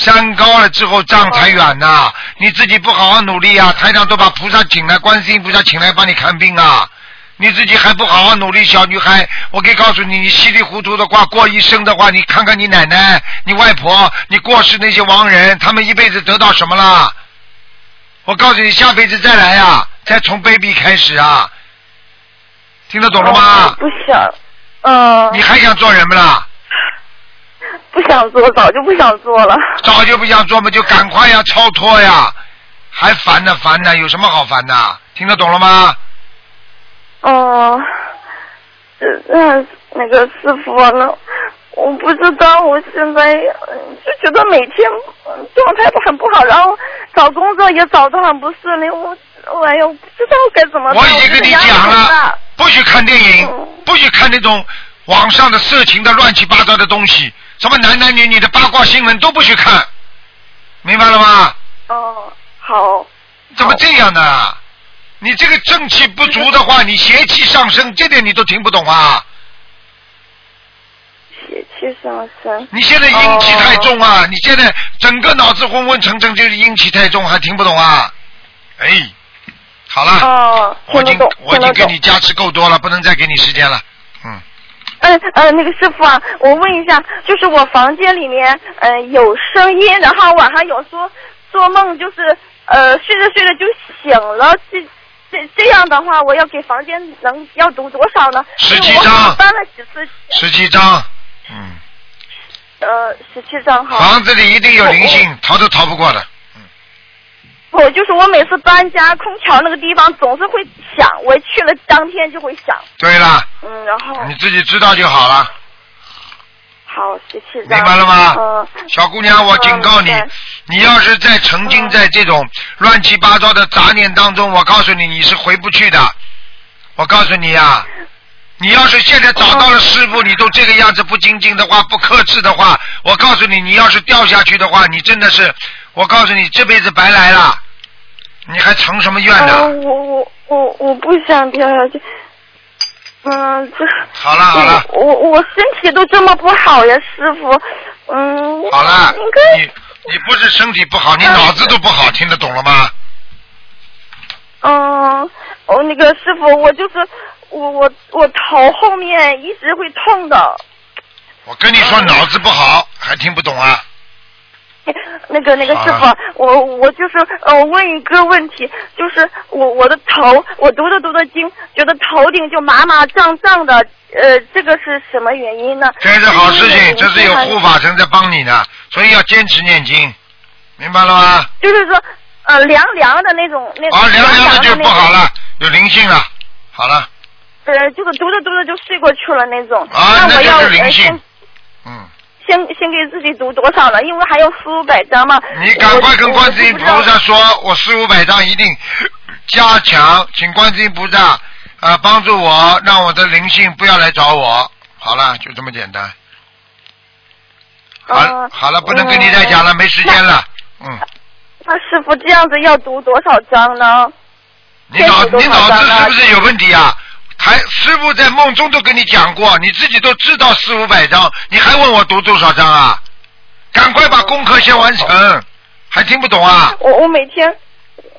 Speaker 2: 山高了之后障才远呐、你自己不好好努力啊，台长都把菩萨请来，观世音菩萨请来帮你看病啊。你自己还不好好努力，小女孩，我可以告诉你，你稀里糊涂的话，过一生的话，你看看你奶奶、你外婆、你过世那些亡人，他们一辈子得到什么了？我告诉你，下辈子再来呀、再从 baby 开始啊，听得懂了吗？
Speaker 5: 哦不想，嗯、
Speaker 2: 你还想做人不啦？
Speaker 5: 不想做，早就不想做了。
Speaker 2: 早就不想做嘛，就赶快呀，超脱呀，还烦呢烦呢，有什么好烦的？听得懂了吗？
Speaker 5: 哦，这那那个师傅呢？我不知道，我现在嗯就觉得每天嗯状态都很不好，然后找工作也找得很不顺利，我我哎呦不知道该怎么办。
Speaker 2: 我已经跟你讲了，不许看电影
Speaker 5: 嗯，
Speaker 2: 不许看那种网上的色情的乱七八糟的东西，什么男男女女的八卦新闻都不许看，明白了吗？
Speaker 5: 哦，好。
Speaker 2: 怎么这样呢？你这个正气不足的话，你邪气上升，这点你都听不懂啊？
Speaker 5: 邪气上升。
Speaker 2: 你现在阴气太重啊！你现在整个脑子昏昏沉沉，就是阴气太重，还听不懂啊？哎，好了，
Speaker 5: 哦，
Speaker 2: 我已经我已经。给你加持够多了，不能再给你时间了。嗯，
Speaker 5: 嗯呃，那个师傅啊，我问一下，就是我房间里面嗯、呃有声音，然后晚上有时候做梦就是呃睡着睡着就醒了，这这这样的话，我要给房间能要读多少呢？
Speaker 2: 十
Speaker 5: 因为我
Speaker 2: 几张
Speaker 5: 好像搬了几次，
Speaker 2: 十七张，嗯，
Speaker 5: 呃，十七张哈。
Speaker 2: 房子里一定有灵性，逃都逃不过的。
Speaker 5: 我就是我每次搬家，空调那个地方总是会响，我去了当天就会响，
Speaker 2: 对了，
Speaker 5: 嗯，然后
Speaker 2: 你自己知道就好了，
Speaker 5: 好谢谢，
Speaker 2: 明白了吗？
Speaker 5: 嗯，
Speaker 2: 小姑娘，我警告你
Speaker 5: 嗯，
Speaker 2: 你要是在沉浸在这种乱七八糟的杂念当中，我告诉你，你是回不去的。我告诉你呀、你要是现在找到了师傅，你都这个样子不精进的话，不克制的话，我告诉你，你要是掉下去的话，你真的是，我告诉你，这辈子白来了，你还成什么怨
Speaker 5: 啊，
Speaker 2: 呢？
Speaker 5: 我我我我不想跳下去。嗯，这
Speaker 2: 好 了好了，
Speaker 5: 我我我身体都这么不好呀，师傅。嗯，
Speaker 2: 好了你你不是身体不好，你脑子都不好，听得懂了吗？
Speaker 5: 嗯，哦，那个师傅，我就是我我我头后面一直会痛的。
Speaker 2: 我跟你说脑子不好，还听不懂啊？
Speaker 5: 那个那个师傅，我我就是呃问一个问题，就是我我的头，我读着读着经，觉得头顶就麻麻胀胀的，呃，这个是什么原因呢？
Speaker 2: 这是好事情，这是有护法神在帮你的，所以要坚持念经，明白了吗？
Speaker 5: 就是说，呃，凉凉的那种那种。
Speaker 2: 啊，凉凉的就不好
Speaker 5: 了。
Speaker 2: 了，有灵性了。好了，
Speaker 5: 呃，就是读着读着就睡过去了那种。
Speaker 2: 啊，那
Speaker 5: 那我要
Speaker 2: 就是灵性
Speaker 5: 呃。
Speaker 2: 嗯，
Speaker 5: 先先给自己读多少了？因为还有四五百张嘛。
Speaker 2: 你赶快跟观世音菩萨。说，我四五百张一定加强，请观世音菩萨啊帮助我，让我的灵性不要来找我。好了，就这么简单。好，
Speaker 5: 呃
Speaker 2: 好了，不能跟你再讲了，没时间了。嗯，
Speaker 5: 那师傅这样子要读多少章呢？
Speaker 2: 你脑你脑子是不是有问题啊？还师傅在梦中都跟你讲过，你自己都知道四五百张，你还问我读多少张啊？赶快把功课先完成，还听不懂啊？
Speaker 5: 我我每天，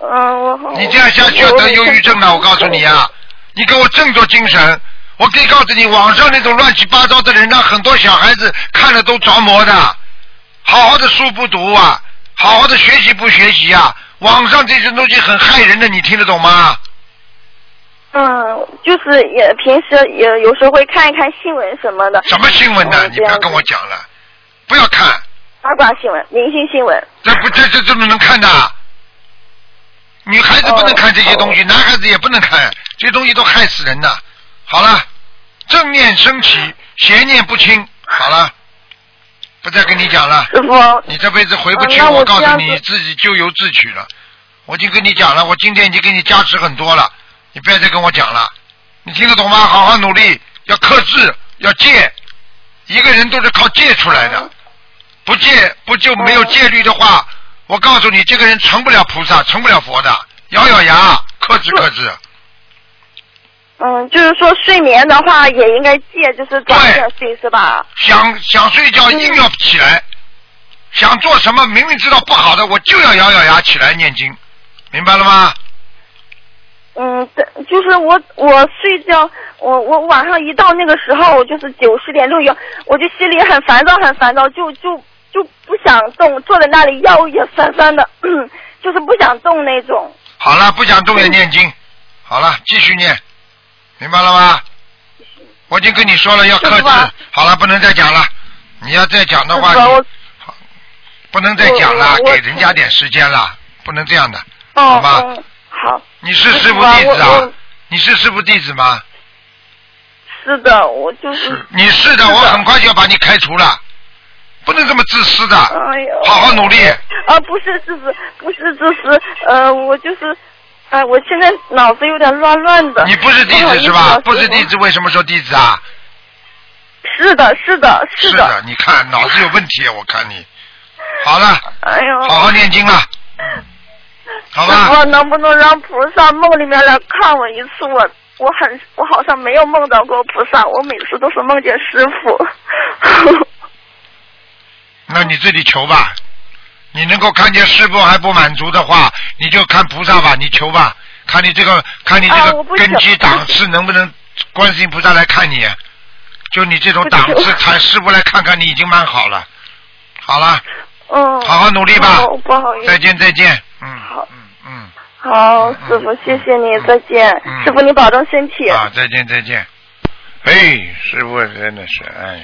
Speaker 5: 嗯、我好
Speaker 2: 你这样下去要得忧郁症了，我告诉你啊！你给我振作精神。我可以告诉你，网上那种乱七八糟的人，让很多小孩子看了都着魔的。好好的书不读啊，好好的学习不学习啊？网上这些东西很害人的，你听得懂吗？
Speaker 5: 嗯，就是也平时也有时候会看一看新闻什么的。
Speaker 2: 什么新闻呢？
Speaker 5: 嗯
Speaker 2: 你不要跟我。讲了，不要看，
Speaker 5: 八卦新闻、明星新闻。
Speaker 2: 这不这这怎么能看的？女孩子不能看这些东西，男孩子也不能看，这些东西都害死人的。好了，正念升起，邪念不清。好了，不再跟你讲了。
Speaker 5: 师傅，
Speaker 2: 你这辈子回不去，
Speaker 5: 嗯我
Speaker 2: 我告诉
Speaker 5: 你
Speaker 2: 你自己咎由自取了。我已经跟你讲了，我今天已经给你加持很多了，你不要再跟我讲了。你听得懂吗？好好努力，要克制，要戒。一个人都是靠戒出来的，不戒不就没有戒律的话，我告诉你，这个人成不了菩萨，成不了佛的。咬咬牙，克制克制。
Speaker 5: 嗯，就是说睡眠的话也应该戒，就是早点睡是吧？
Speaker 2: 想想睡觉硬要起来，想做什么明明知道不好的，我就要咬咬牙起来念经，明白了吗？
Speaker 5: 嗯，对，就是我我睡觉，我我晚上一到那个时候，就是九十点六幺，我就心里很烦躁，很烦躁，就就就不想动，坐在那里腰也酸酸的，就是不想动那种。
Speaker 2: 好了，不想动也念经。好了，继续念，明白了吗？我已经跟你说了要克制。好了，不能再讲了。你要再讲的话，不能再讲了，给人家点时间了，不能这样的。
Speaker 5: 哦
Speaker 2: 好吧
Speaker 5: 嗯，好，
Speaker 2: 你是师傅弟子啊？你是师傅弟子吗？
Speaker 5: 是的，我就是。
Speaker 2: 是，你是的，我很快就要把你开除了，不能这么自私的。
Speaker 5: 哎呦，
Speaker 2: 好好努力。
Speaker 5: 啊，不是自私，不是自私，呃，我就是，哎、我现在脑子有点乱乱的。
Speaker 2: 你不是弟子是吧
Speaker 5: 啊？
Speaker 2: 不是弟子，为什么说弟子啊？
Speaker 5: 是的，是的，的。
Speaker 2: 是的，你看脑子有问题，我看你。好了，
Speaker 5: 哎呦。
Speaker 2: 好好念经了。好吧
Speaker 5: 我能不能让菩萨梦里面来看我一次？我我很我好像没有梦到过菩萨，我每次都是梦见师傅。
Speaker 2: 那你自己求吧。你能够看见师傅还不满足的话，你就看菩萨吧，你求吧，看你这个看你这个根基档次能不能观世音菩萨来看你。就你这种档次，看师傅来看看你已经蛮好了。好了，
Speaker 5: 嗯。
Speaker 2: 好好努力吧
Speaker 5: 不好意思。
Speaker 2: 再见再见。嗯
Speaker 5: 好
Speaker 2: 嗯嗯。
Speaker 5: 好，师傅，谢谢你，再见。
Speaker 2: 嗯
Speaker 5: 师傅，你保重身体。
Speaker 2: 啊，再见再见。哎，师傅真的是，哎呀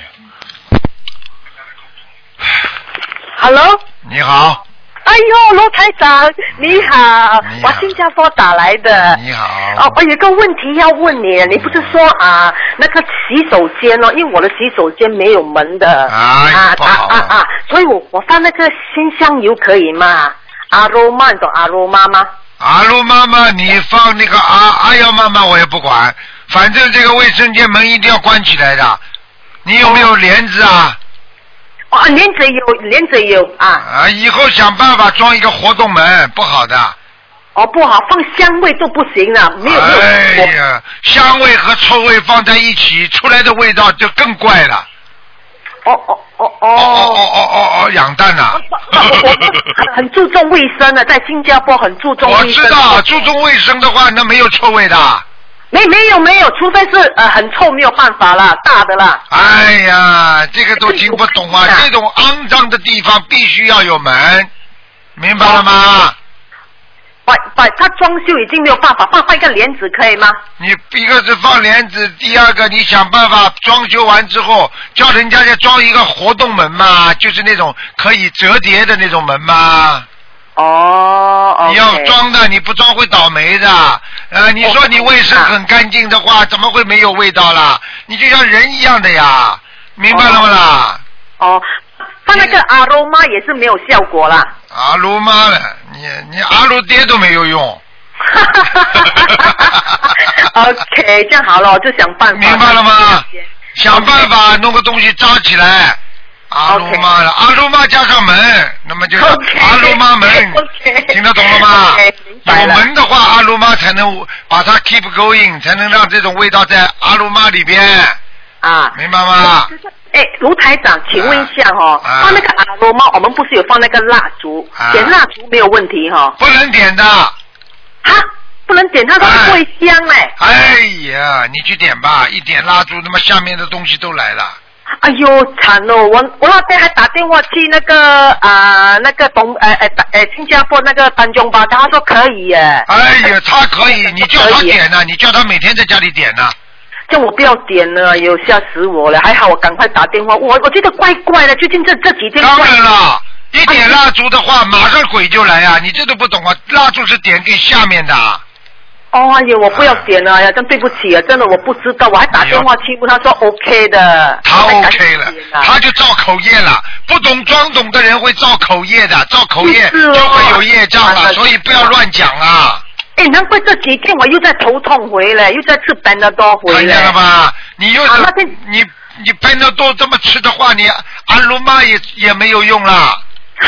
Speaker 6: ，Hello，
Speaker 2: 你好，
Speaker 6: 哎呦，罗台长，你好，
Speaker 2: 你好
Speaker 6: 我新加坡打来的。
Speaker 2: 你好。
Speaker 6: 哦，我有个问题要问你，你不是说啊，那个洗手间哦，因为我的洗手间没有门的。
Speaker 2: 哎
Speaker 6: 啊啊啊啊！所以我我放那个新香油可以吗？阿罗曼懂阿罗妈吗？
Speaker 2: 阿鲁妈妈，你放那个阿阿瑶妈妈，我也不管，反正这个卫生间门一定要关起来的。你有没有帘子啊？
Speaker 6: 哦，帘子有，帘子有啊。
Speaker 2: 啊，以后想办法装一个活动门，不好的。
Speaker 6: 哦，不好，放香味都不行了，没有没有。
Speaker 2: 哎呀，香味和臭味放在一起，出来的味道就更怪了。
Speaker 6: 哦哦哦
Speaker 2: 哦哦哦哦哦哦，养蛋呐、
Speaker 6: 我我很很注重卫生的，在新加坡很注重
Speaker 2: 我
Speaker 6: 卫生。
Speaker 2: 知道，注重卫生的话，那没有臭味的。
Speaker 6: 没没有没有，除非是呃很臭没有办法啦，大的啦。
Speaker 2: 哎呀，这个都听不懂啊！这种肮脏的地方必须要有门，明白了吗？
Speaker 6: 把把它装修已经没有办法，放放一个帘子可以吗？
Speaker 2: 你一个是放帘子，第二个你想办法装修完之后，叫人家再装一个活动门嘛，就是那种可以折叠的那种门嘛。
Speaker 6: 哦，
Speaker 2: 你要装的，你不装会倒霉的。呃，你说你卫生很干净的话，怎么会没有味道啦？你就像人一样的呀，明白了吗啦？
Speaker 6: 哦，放那个阿罗妈也是没有效果啦。
Speaker 2: 阿鲁妈了，你你阿鲁爹都没有用。
Speaker 6: OK，这样好了，我就想办法。
Speaker 2: 明白了吗？想办法弄个东西扎起来。阿鲁妈了，阿鲁妈加上门，那么就是阿鲁妈门，听得懂了吗？有门的话，阿鲁妈才能把它 keep going，才能让这种味道在阿鲁妈里边。
Speaker 6: 啊，
Speaker 2: 明白吗？
Speaker 6: 哎，卢台长，请问一下哈、
Speaker 2: 啊
Speaker 6: 放那个阿罗猫，我们不是有放那个蜡烛？
Speaker 2: 啊
Speaker 6: 点蜡烛没有问题哈、
Speaker 2: 不能点的。
Speaker 6: 哈，不能点，它它不会香嘞。
Speaker 2: 哎呀，你去点吧，一点蜡烛，那么下面的东西都来了。
Speaker 6: 哎呦，惨哦！我我那天还打电话去那个啊、那个东呃呃呃新加坡那个丹中吧，他说可以耶。
Speaker 2: 哎呀，他可以，你叫他点呐、你叫他每天在家里点呐、
Speaker 6: 这样我不要点了，有吓死我了。还好我赶快打电话，我我觉得怪怪的，最近这这几天。
Speaker 2: 当然了，一点蜡烛的话，马上鬼就来啊！你这都不懂啊，蜡烛是点给下面的。
Speaker 6: 哦，哎呀，我不要点了，哎呀，真对不起啊，真的我不知道，我还打电话去问他说 OK 的。
Speaker 2: 他 OK 了他就造口业了。不懂装懂的人会造口业的，造口业就会有业障了，
Speaker 6: 啊
Speaker 2: 所以不要乱讲啊！
Speaker 6: 哎，难怪这几天我又在头痛回来，又在吃班的多回来。
Speaker 2: 看见了吧？你又你你喷的多这么吃的话，你安卢妈也也没有用了。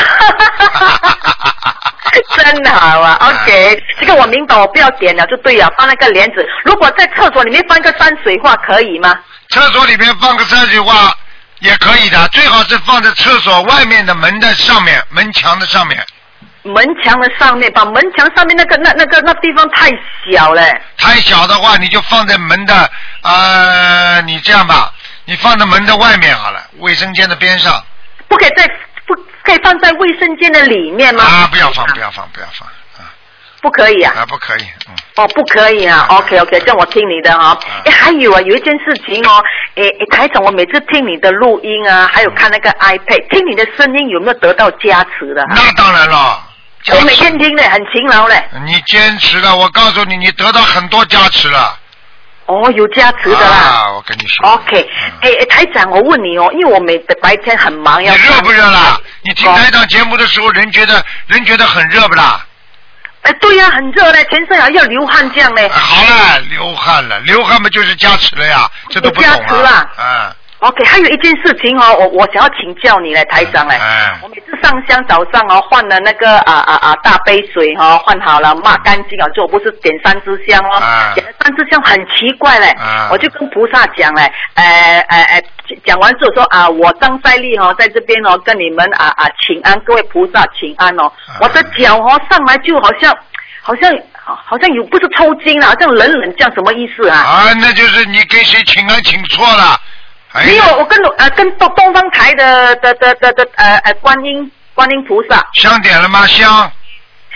Speaker 6: 真好啊，OK，这个我明白，我不要点了就对了，放那个帘子。如果在厕所里面放一个山水画可以吗？
Speaker 2: 厕所里面放个山水画也可以的，最好是放在厕所外面的门的上面，门墙的上面。
Speaker 6: 门墙的上面，把门墙上面那个那那个那地方太小了。
Speaker 2: 太小的话，你就放在门的呃，你这样吧，你放在门的外面好了，卫生间的边上。
Speaker 6: 不可以在不可以放在卫生间的里面吗？
Speaker 2: 啊，不要放，不要放，不要放，
Speaker 6: 不可以啊。
Speaker 2: 啊，不可以，嗯。
Speaker 6: 哦，不可以啊，OK OK，这样我听你的哈、哎，还有啊，有一件事情哦，哎哎，台长，我每次听你的录音啊，还有看那个 iPad，听你的声音有没有得到加持的？
Speaker 2: 那当然了，
Speaker 6: 我每天听嘞，很勤劳嘞。
Speaker 2: 你坚持了，我告诉你，你得到很多加持了。
Speaker 6: 哦，有加持的啦。
Speaker 2: 啊，我跟你说。
Speaker 6: OK，哎哎，台长，我问你哦，因为我每白天很忙，要
Speaker 2: 你热不热啦？你听
Speaker 6: 哦
Speaker 2: 台长节目的时候，人觉得人觉得很热不啦？
Speaker 6: 哎，对呀、很热嘞，全身还要流汗这样嘞。
Speaker 2: 好了，流汗了，流汗嘛就是加持了呀，这都不懂
Speaker 6: 啊加持
Speaker 2: 啊
Speaker 6: 啦。
Speaker 2: 嗯，
Speaker 6: OK，还有一件事情哦，我我想要请教你嘞，台长嘞。
Speaker 2: 嗯
Speaker 6: 我每次上香，早上哦换了那个啊啊啊大杯水哈、哦，换好了抹干净了之后，不是点三支香哦，
Speaker 2: 啊
Speaker 6: 点了三支香很奇怪嘞，
Speaker 2: 嗯
Speaker 6: 我就跟菩萨讲嘞，呃呃呃，讲完之后说啊，我张赛丽哦在这边哦跟你们啊啊请安，各位菩萨请安哦，
Speaker 2: 啊
Speaker 6: 我的脚哦上来就好像好像好像有不是抽筋了，好像冷冷这样，什么意思啊？
Speaker 2: 啊，那就是你给谁请安请错了。哎
Speaker 6: 没有，我跟呃跟东东方台的的的的的呃呃观音观音菩萨
Speaker 2: 香点了吗？香。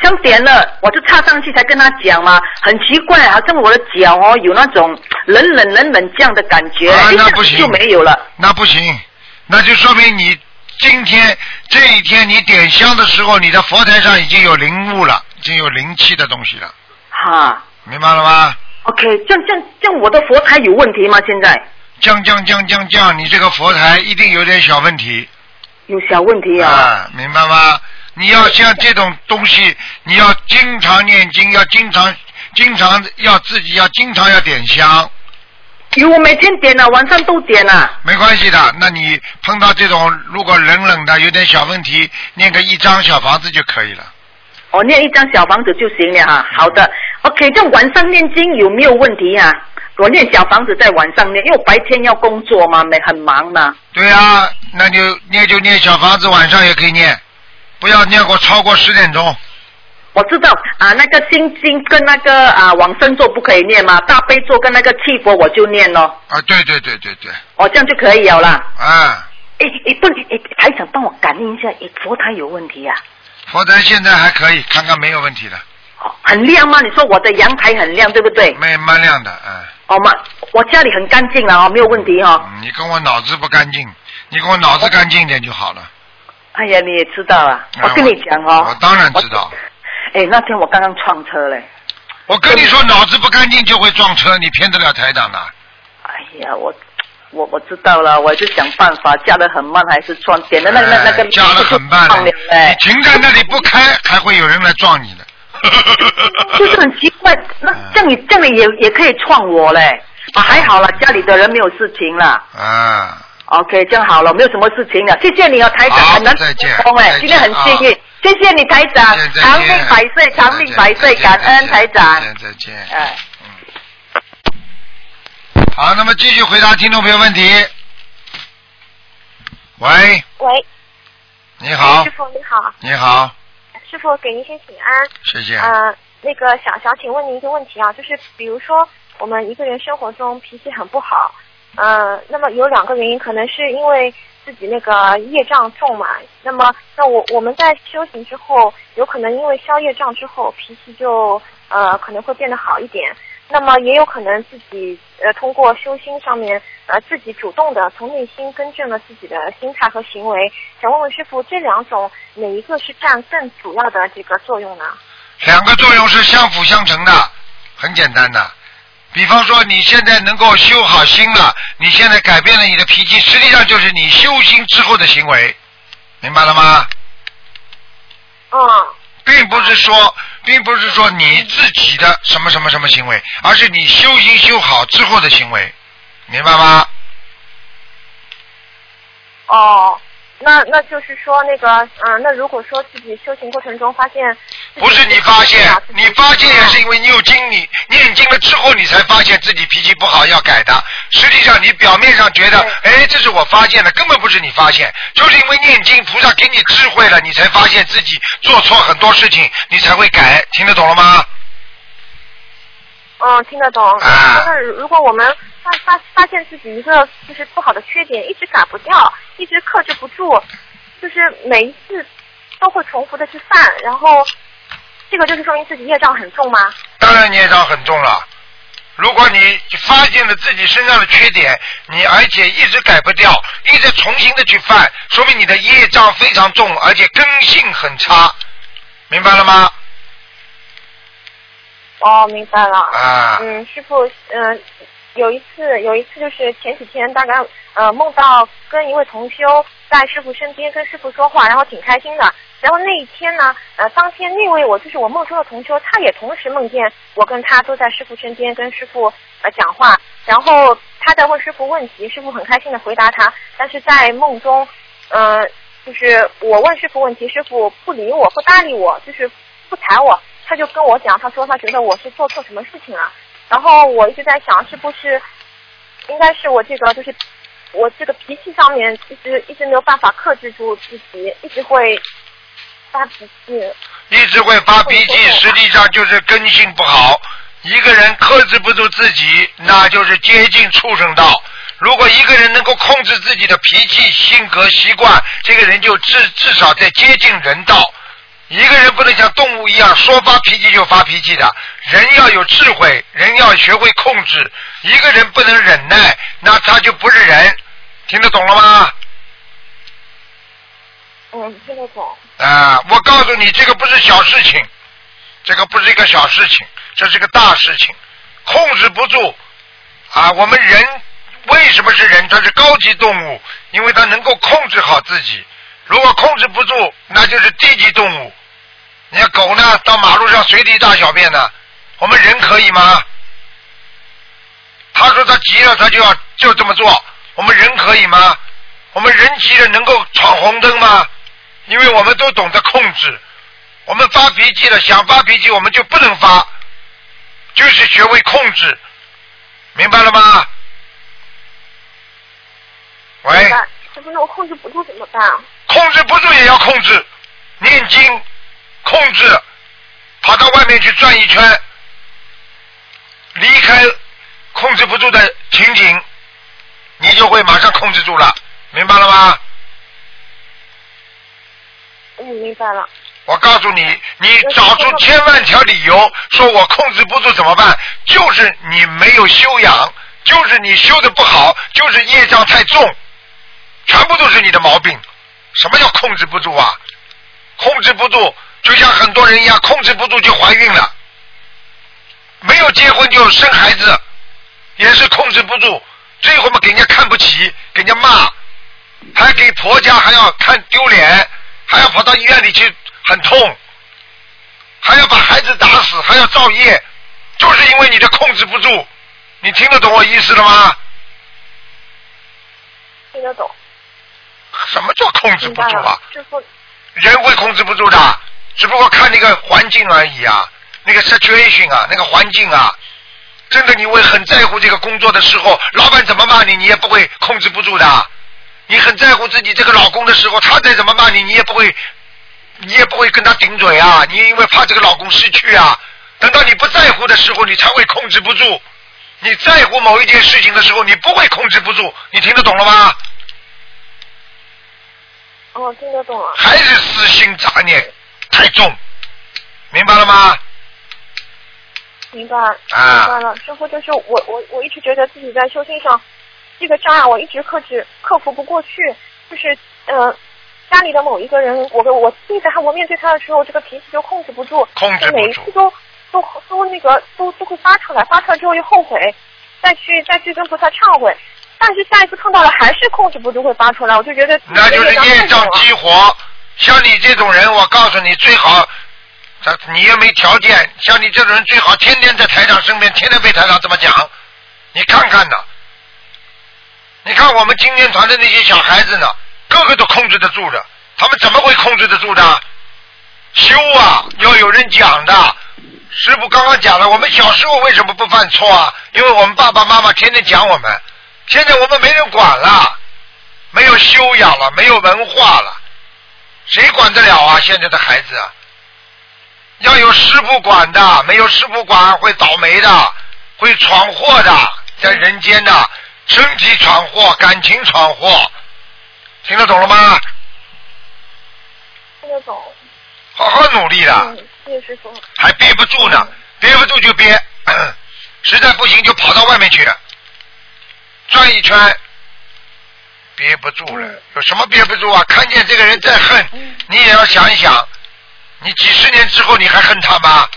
Speaker 6: 香点了，我就插上去才跟他讲嘛，很奇怪，好像我的脚哦有那种冷冷冷冷这样的感觉，
Speaker 2: 啊那不行
Speaker 6: 就没有了。
Speaker 2: 那不行，那就说明你今天这一天你点香的时候，你的佛台上已经有灵物了，已经有灵气的东西了，
Speaker 6: 哈
Speaker 2: 明白了吗
Speaker 6: ？，OK，这样这样这样我的佛台有问题吗？现在
Speaker 2: 降降降降降，你这个佛台一定有点小问题
Speaker 6: 有小问题啊？
Speaker 2: 啊，明白吗？你要像这种东西，你要经常念经，要经常经常要自己要经常要点香，
Speaker 6: 有，我每天点了，晚上都点了。
Speaker 2: 没关系的。那你碰到这种如果冷冷的有点小问题，念个一张小房子就可以了。
Speaker 6: 我念一张小房子就行了哈。好的，OK，这晚上念经有没有问题啊？我念小房子在晚上念，因为我白天要工作嘛，没很忙嘛。
Speaker 2: 对啊，那就念就念小房子，晚上也可以念，不要念过超过十点钟。
Speaker 6: 我知道啊，那个心经跟那个啊往生咒不可以念嘛，大悲咒跟那个七佛我就念咯，
Speaker 2: 啊，对对对对对，
Speaker 6: 哦，这样就可以了啦。
Speaker 2: 啊，
Speaker 6: 诶诶，不，诶，台长帮我感应一下，诶，佛台有问题啊？
Speaker 2: 佛台现在还可以，看看没有问题的，
Speaker 6: 哦很亮吗？你说我的阳台很亮，对不对？
Speaker 2: 蛮蛮亮的，嗯。
Speaker 6: 哦嘛，我家里很干净了哦，没有问题哦。
Speaker 2: 嗯你跟我脑子不干净，你跟我脑子干净一点就好了。
Speaker 6: 哎呀，你也知道啊，
Speaker 2: 啊
Speaker 6: 我跟你讲哦。
Speaker 2: 我当然知道。
Speaker 6: 哎，那天我刚刚撞车嘞。
Speaker 2: 我跟你说，脑子不干净就会撞车，你骗得了台长的？
Speaker 6: 哎呀，我我我知道了，我就想办法，加的很慢还是撞，点的那个那那个
Speaker 2: 哎加的很慢
Speaker 6: 了
Speaker 2: 你停在那里不开，还会有人来撞你的。
Speaker 6: 就是很奇怪，那这样你这样你也也可以撞我嘞。啊，还好了，家里的人没有事情了。
Speaker 2: 啊
Speaker 6: ，OK，这样好了，没有什么事情了。谢谢你哦，台长，很难
Speaker 2: 再见
Speaker 6: 通哎今天很幸运，谢谢你台长长命百岁，长命百岁，感恩台长
Speaker 2: 再。见再见。
Speaker 6: 哎。
Speaker 2: 好，那么继续回答听众朋友问题。喂，
Speaker 7: 喂，
Speaker 2: 你好
Speaker 7: 师，傅你好，
Speaker 2: 你好，
Speaker 7: 师傅给您先请安。
Speaker 2: 谢谢。
Speaker 7: 呃，那个想想请问您一个问题啊，就是比如说我们一个人生活中脾气很不好，呃，那么有两个原因，可能是因为自己那个业障重嘛。那么，那我我们在修行之后，有可能因为消业障之后，脾气就呃可能会变得好一点。那么也有可能自己呃通过修心上面呃自己主动的从内心更正了自己的心态和行为。想问问师傅，这两种哪一个是占更主要的这个作用呢？
Speaker 2: 两个作用是相辅相成的，很简单的。比方说，你现在能够修好心了，你现在改变了你的脾气，实际上就是你修心之后的行为，明白了吗？
Speaker 7: 嗯，
Speaker 2: 并不是说，并不是说你自己的什么什么什么行为，而是你修行修好之后的行为，明白吗？
Speaker 7: 哦，那那就是说那个，嗯、那如果说自己修行过程中发现
Speaker 2: 不是你发现你发现也是因为你有经，你念经了之后，你才发现自己脾气不好要改的。实际上，你表面上觉得，哎，这是我发现的，根本不是你发现，就是因为念经，菩萨给你智慧了，你才发现自己做错很多事情，你才会改。听得懂了吗？
Speaker 7: 嗯，听得懂。
Speaker 2: 啊
Speaker 7: 那如果我们发发发现自己一个就是不好的缺点，一直改不掉，一直克制不住，就是每一次都会重复的去犯，然后这个就是说明自己业障很重吗？
Speaker 2: 当然业障很重了。如果你发现了自己身上的缺点，你而且一直改不掉，一直重新的去犯，说明你的业障非常重，而且根性很差，明白了吗？
Speaker 7: 哦，明白了。
Speaker 2: 啊
Speaker 7: 嗯，师傅，嗯、有一次，有一次就是前几天，大概呃梦到跟一位同修在师傅身边跟师傅说话，然后挺开心的。然后那一天呢，呃，当天那位我就是我梦中的同修，他也同时梦见我跟他都在师傅身边跟师傅呃讲话，然后他在问师傅问题，师傅很开心的回答他，但是在梦中，呃，就是我问师傅问题，师傅不理我，不搭理我，就是不睬我，他就跟我讲，他说他觉得我是做错什么事情了。然后我一直在想，是不是应该是我这个就是我这个脾气上面一直一直没有办法克制住自己，一直会发脾气。
Speaker 2: 一直会发脾气，实际上就是根性不好。一个人克制不住自己，那就是接近畜生道。如果一个人能够控制自己的脾气、性格、习惯，这个人就至至少在接近人道。一个人不能像动物一样说发脾气就发脾气的，人要有智慧，人要学会控制。一个人不能忍耐，那他就不是人。听得懂了吗？
Speaker 7: 嗯，听得懂。
Speaker 2: 啊，我告诉你，这个不是小事情，这个不是一个小事情，这是个大事情，控制不住啊！我们人为什么是人？他是高级动物，因为他能够控制好自己。如果控制不住，那就是低级动物。你看狗呢，到马路上随地大小便呢，我们人可以吗？他说他急了，他就要就这么做。我们人可以吗？我们人急了能够闯红灯吗？因为我们都懂得控制。我们发脾气了，想发脾气我们就不能发，就是学会控制，明白了吗？喂。
Speaker 7: 师傅，那我控制不住怎么办啊？
Speaker 2: 控制不住也要控制，念经控制，跑到外面去转一圈，离开控制不住的情景，你就会马上控制住了，明白了吗？
Speaker 7: 嗯，明白了。
Speaker 2: 我告诉你，你找出千万条理由说我控制不住怎么办？就是你没有修养，就是你修的不好，就是业障太重，全部都是你的毛病。什么叫控制不住啊？控制不住，就像很多人一样，控制不住就怀孕了，没有结婚就生孩子，也是控制不住，最后嘛给人家看不起，给人家骂，还给婆家还要看丢脸，还要跑到医院里去。很痛，还要把孩子打死，还要造业，就是因为你的控制不住。你听得懂我意思了吗？
Speaker 7: 听得懂。
Speaker 2: 什么叫控制不住啊？人会控制不住的，只不过看那个环境而已啊，那个 situation 啊，那个环境啊。真的，你会很在乎这个工作的时候，老板怎么骂你，你也不会控制不住的。你很在乎自己这个老公的时候，他再怎么骂你，你也不会。你也不会跟他顶嘴啊！你因为怕这个老公失去啊。等到你不在乎的时候，你才会控制不住。你在乎某一件事情的时候，你不会控制不住。你听得懂了吗？
Speaker 7: 哦，听得懂了。
Speaker 2: 还是私心杂念太重，明白了吗？
Speaker 7: 明白。啊。明白了，师傅，就是我，我，我一直觉得自己在修心上这个障碍，我一直克制、克服不过去，就是呃。家里的某一个人，我我对待他，我面对他的时候，这个脾气就控制不住，
Speaker 2: 控制
Speaker 7: 每一次都都都那个都都会发出来，发出来之后又后悔，再去再去跟菩萨忏悔，但是下一次碰到了还是控制不住会发出来，我就觉得
Speaker 2: 那就是业障激活。像你这种人，我告诉你最好，你也没条件。像你这种人最好天天在台长身边，天天被台长这么讲，你看看呢？你看我们青年团的那些小孩子呢？个个都控制得住的，他们怎么会控制得住的？修啊，要有人讲的。师傅刚刚讲了，我们小时候为什么不犯错啊？因为我们爸爸妈妈天天讲我们。现在我们没人管了，没有修养了，没有文化了，谁管得了啊？现在的孩子要有师傅管的，没有师傅管会倒霉的，会闯祸的，在人间的，身体闯祸，感情闯祸。听得懂了吗？
Speaker 7: 听得懂。
Speaker 2: 好好努力
Speaker 7: 的。谢谢师傅。
Speaker 2: 还憋不住呢，憋不住就憋，实在不行就跑到外面去，转一圈，憋不住了。有什么憋不住啊？看见这个人再恨，你也要想一想，你几十年之后你还恨他吗？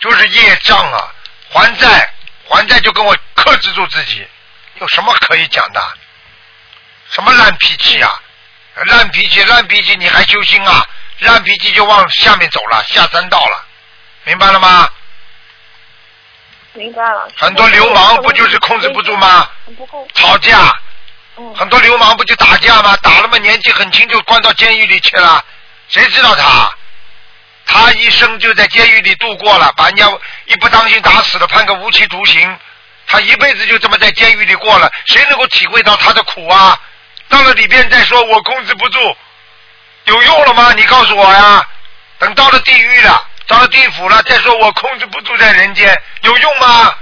Speaker 2: 就是业障啊，还债，还债就跟我克制住自己，有什么可以讲的？什么烂脾气啊！烂脾气，烂脾气，你还修心啊？烂脾气就往下面走了，下三道了，明白了吗？
Speaker 7: 明白了。
Speaker 2: 很多流氓不就是控制不住吗？吵架，
Speaker 7: 嗯
Speaker 2: 很多流氓不就打架吗？打了嘛，年纪很轻就关到监狱里去了，谁知道他？他一生就在监狱里度过了，把人家一不当心打死了，判个无期徒刑。他一辈子就这么在监狱里过了，谁能够体会到他的苦啊？到了里边再说我控制不住，有用了吗？你告诉我呀！等到了地狱了，到了地府了，再说我控制不住在人间，有用吗？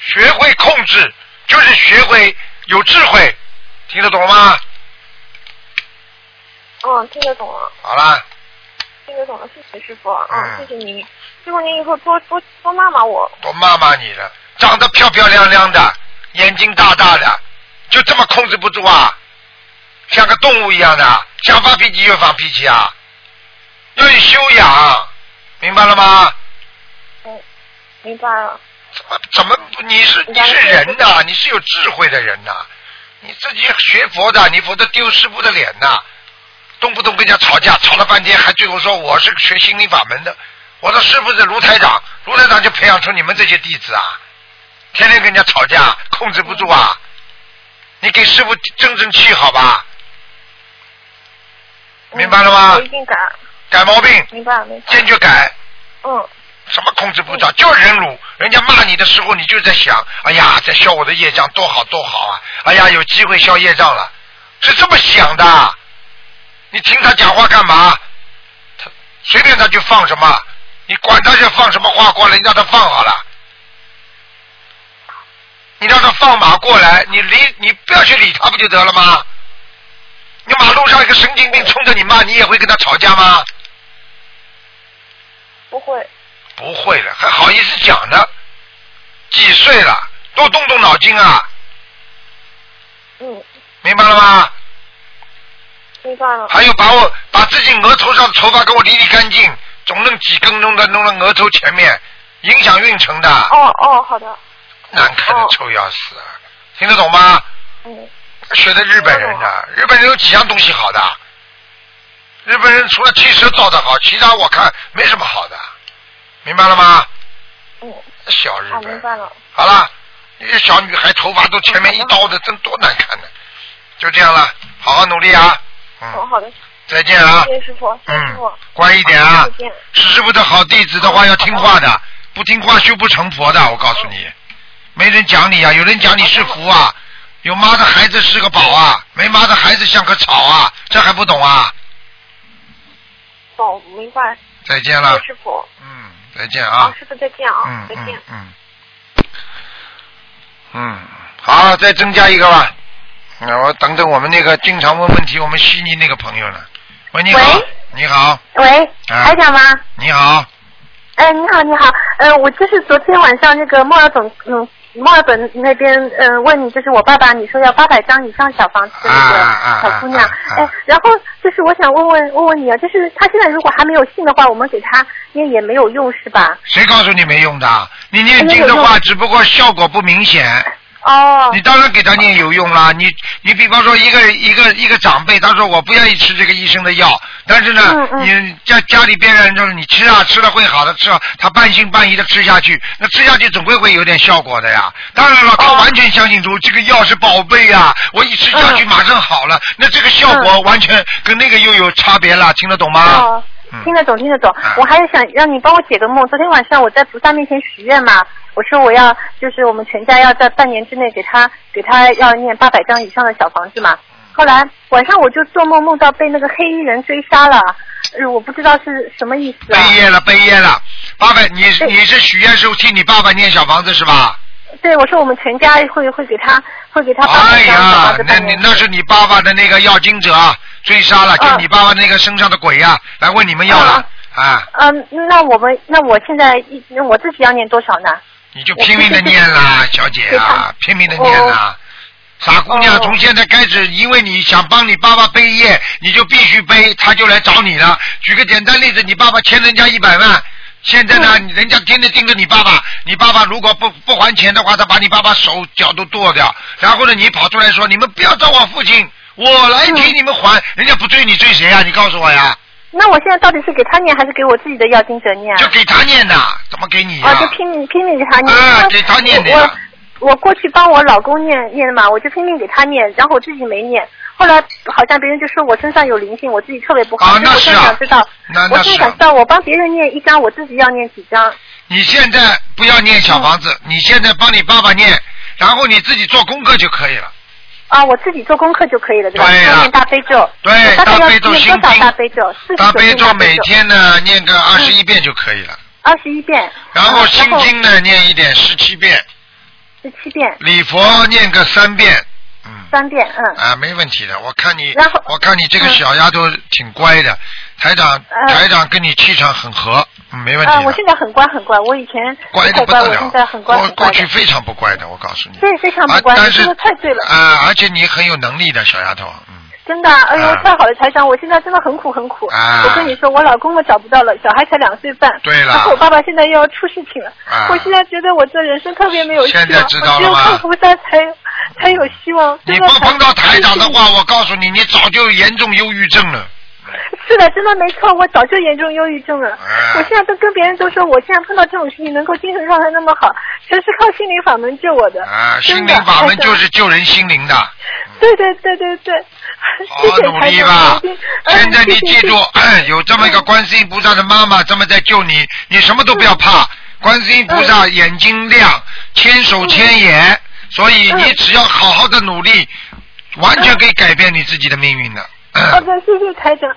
Speaker 2: 学会控制，就是学会有智慧，听得懂吗？
Speaker 7: 嗯，听得懂了，
Speaker 2: 好啦，
Speaker 7: 听得懂了，谢谢师傅，嗯，
Speaker 2: 嗯
Speaker 7: 谢谢您，师傅您以后多多多骂骂我，
Speaker 2: 我骂骂你了，长得漂漂亮亮的，眼睛大大的，就这么控制不住啊？像个动物一样的，想发脾气就发脾气啊？要有修养，明白了吗？
Speaker 7: 嗯，明白了，
Speaker 2: 怎么怎么不你是你是人呐、你是有智慧的人呐、你自己学佛的，你否则丢师傅的脸呐、动不动跟人家吵架，吵了半天，还最后说我是学心灵法门的，我的师傅是卢台长，卢台长就培养出你们这些弟子啊，天天跟人家吵架，控制不住啊，你给师傅争争气好吧？
Speaker 7: 嗯
Speaker 2: 明白了吗？
Speaker 7: 我一定改，
Speaker 2: 改毛病，
Speaker 7: 明白了，明白，
Speaker 2: 坚决改。
Speaker 7: 嗯，
Speaker 2: 什么控制不着，就忍辱。人家骂你的时候，你就在想，哎呀，在消我的业障，多好多好啊！哎呀，有机会消业障了，是这么想的。你听他讲话干嘛？他随便他就放什么，你管他是放什么话过来，你让他放好了。你让他放马过来，你理你不要去理他不就得了吗？你马路上一个神经病冲着你骂，你也会跟他吵架吗？
Speaker 7: 不会，
Speaker 2: 不会了，还好意思讲呢？几岁了？多动动脑筋啊！
Speaker 7: 嗯，
Speaker 2: 明白了吗？
Speaker 7: 明白了，
Speaker 2: 还有把我把自己额头上的头发给我理理干净，总弄几根弄到弄到额头前面，影响运程的，
Speaker 7: 哦哦，好的，
Speaker 2: 难看的
Speaker 7: 哦
Speaker 2: 臭要死啊！听得懂吗？
Speaker 7: 嗯，
Speaker 2: 学的日本人的，日本人有几样东西好的？日本人除了汽车造的好，其他我看没什么好的，明白了吗？
Speaker 7: 嗯，
Speaker 2: 小日
Speaker 7: 哦，
Speaker 2: 本
Speaker 7: 明，白了，
Speaker 2: 好了，那些小女孩头发都前面一刀的，真多难看呢。就这样了，好好努力啊！
Speaker 7: 哦，
Speaker 2: 嗯，
Speaker 7: 好的，
Speaker 2: 再见啊！
Speaker 7: 谢谢师傅，
Speaker 2: 嗯，，乖一点啊是师傅的好弟子的话要听话的，不听话修不成佛的。我告诉你，没人讲你啊，有人讲你是福啊，有妈的孩子是个宝啊，没妈的孩子像个草啊，这还不懂啊？
Speaker 7: 懂，明白，
Speaker 2: 再见了。
Speaker 7: 谢谢，师傅，
Speaker 2: 嗯，再见
Speaker 7: 好
Speaker 2: 啊，，
Speaker 7: 师傅再见啊
Speaker 2: 嗯，
Speaker 7: 再见。
Speaker 2: 嗯。嗯。嗯，好，再增加一个吧。那我等等我们那个经常问问题，我们悉尼那个朋友呢？喂，你好。
Speaker 8: 喂，
Speaker 2: 你好，
Speaker 8: 喂，
Speaker 2: 啊。
Speaker 8: 台长吗？
Speaker 2: 你好，
Speaker 8: 哎，你好，你好，呃，我就是昨天晚上那个莫尔总，嗯，墨尔本那边，呃，问你，就是我爸爸，你说要八百张以上小房子的那
Speaker 2: 啊
Speaker 8: 个小姑娘，
Speaker 2: 啊啊啊
Speaker 8: 哎，然后就是我想问问问问你啊，就是他现在如果还没有信的话，我们给他念也没有用是吧？
Speaker 2: 谁告诉你没用的？你念经的话，只不过效果不明显。
Speaker 8: 哦
Speaker 2: 你，当然给他念有用啦。你你比方说一个一个一个长辈，他说我不愿意吃这个医生的药，但是呢，
Speaker 8: 嗯嗯
Speaker 2: 你家家里边人就是你吃啊吃了会好的，吃了他半信半疑的吃下去，那吃下去总归会有点效果的呀。当然了，他
Speaker 8: 哦
Speaker 2: 完全相信说这个药是宝贝呀，我一吃下去
Speaker 8: 嗯
Speaker 2: 马上好了，那这个效果完全跟那个又有差别了，听得懂吗？
Speaker 8: 听得懂，听得懂
Speaker 2: 啊。
Speaker 8: 我还是想让你帮我解个梦。昨天晚上我在菩萨面前许愿嘛，我说我要就是我们全家要在半年之内给他给他要念八百张以上的小房子嘛。后来晚上我就做梦梦到被那个黑衣人追杀了，呃，我不知道是什么意思啊。
Speaker 2: 背业了，背业了。八百，你你是许愿时候替你爸爸念小房子是吧？
Speaker 8: 对，我说我们全家会会给他会给他八
Speaker 2: 哎
Speaker 8: 百张小
Speaker 2: 呀
Speaker 8: 房子，
Speaker 2: 那你。那是你爸爸的那个要经者啊追杀了，就
Speaker 8: 嗯
Speaker 2: 你爸爸那个身上的鬼呀、来问你们要了啊，
Speaker 8: 嗯，那我们那我现在一那我自己要念多少呢？
Speaker 2: 你就拼命的念啦，小姐啊，拼命的念啦。傻姑娘，
Speaker 8: 哦
Speaker 2: 从现在开始，因为你想帮你爸爸背业，你就必须背，他就来找你了。举个简单例子，你爸爸欠人家一百万，现在呢，
Speaker 8: 嗯
Speaker 2: 人家天天盯着你爸爸，你爸爸如果不不还钱的话，他把你爸爸手脚都剁掉。然后呢，你跑出来说，你们不要找我父亲，我来替你们还。人家不追你追谁啊？你告诉我呀，
Speaker 8: 那我现在到底是给他念还是给我自己的要经者念啊？
Speaker 2: 就给他念的，怎么给你呀、
Speaker 8: 哦，就拼命拼命给他念。
Speaker 2: 啊给他念的
Speaker 8: 我我过去帮我老公念念嘛，我就拼命给他念，然后我自己没念。后来好像别人就说我身上有灵性，我自己特别不好。
Speaker 2: 啊那
Speaker 8: 我
Speaker 2: 是啊
Speaker 8: 现在想知道，我
Speaker 2: 那那是啊
Speaker 8: 现在想知道，我帮别人念一张，我自己要念几张？
Speaker 2: 你现在不要念小房子，你现在帮你爸爸念，然后你自己做功课就可以了。
Speaker 8: 啊，我自己做功课就可以了，对吧？
Speaker 2: 对
Speaker 8: 大悲咒。
Speaker 2: 对
Speaker 8: 大
Speaker 2: 悲咒
Speaker 8: 念多少
Speaker 2: 心经
Speaker 8: 大悲咒？
Speaker 2: 大悲咒每。天呢念个二十一遍就可以了，
Speaker 8: 二十一遍。
Speaker 2: 然后
Speaker 8: 啊
Speaker 2: 心经呢念一点十七遍，
Speaker 8: 十七遍，
Speaker 2: 礼佛念个三遍，嗯
Speaker 8: 三遍，嗯。
Speaker 2: 啊，没问题的。我看你我看你这个
Speaker 8: 嗯
Speaker 2: 小丫头挺乖的，台长，
Speaker 8: 呃
Speaker 2: 台长跟你气场很合，嗯没问题
Speaker 8: 啊，我。现在很乖很乖，我以前
Speaker 2: 乖的不得了
Speaker 8: 我现在很乖
Speaker 2: 过
Speaker 8: 很乖。
Speaker 2: 过去非常不乖的，我告诉你。
Speaker 8: 对，非常不乖，
Speaker 2: 啊但是
Speaker 8: 你说的太对了。
Speaker 2: 啊，而且你很有能力的小丫头，嗯，
Speaker 8: 真的啊，哎呦
Speaker 2: 啊，
Speaker 8: 太好了，台长，我现在真的很苦很苦。
Speaker 2: 啊
Speaker 8: 我跟你说，我老公我找不到了，小孩才两岁半。
Speaker 2: 对了
Speaker 8: 然后我爸爸现在又要出事情了。
Speaker 2: 啊
Speaker 8: 我现在觉得我这人生特别没有希望，
Speaker 2: 现在知道了吗
Speaker 8: 我只有看菩萨才才有希望。
Speaker 2: 你不碰到台长的话，我告诉你，你早就严重忧郁症了。
Speaker 8: 是的，真的没错，我早就严重忧郁症了。
Speaker 2: 哎
Speaker 8: 我现在都跟别人都说，我现在碰到这种事情能够精神状态那么好，全是靠心灵法门救我的。
Speaker 2: 啊，心灵法门就是救人心灵的，
Speaker 8: 对对对对对，
Speaker 2: 好努力吧现在你记住，有这么一个观世音菩萨的妈妈这么在救你，你什么都不要怕。观世音菩
Speaker 8: 嗯
Speaker 2: 萨眼睛亮，千手千眼，所以你只要好好的努力，完全可以改变你自己的命运的。
Speaker 8: 好的，谢谢台长，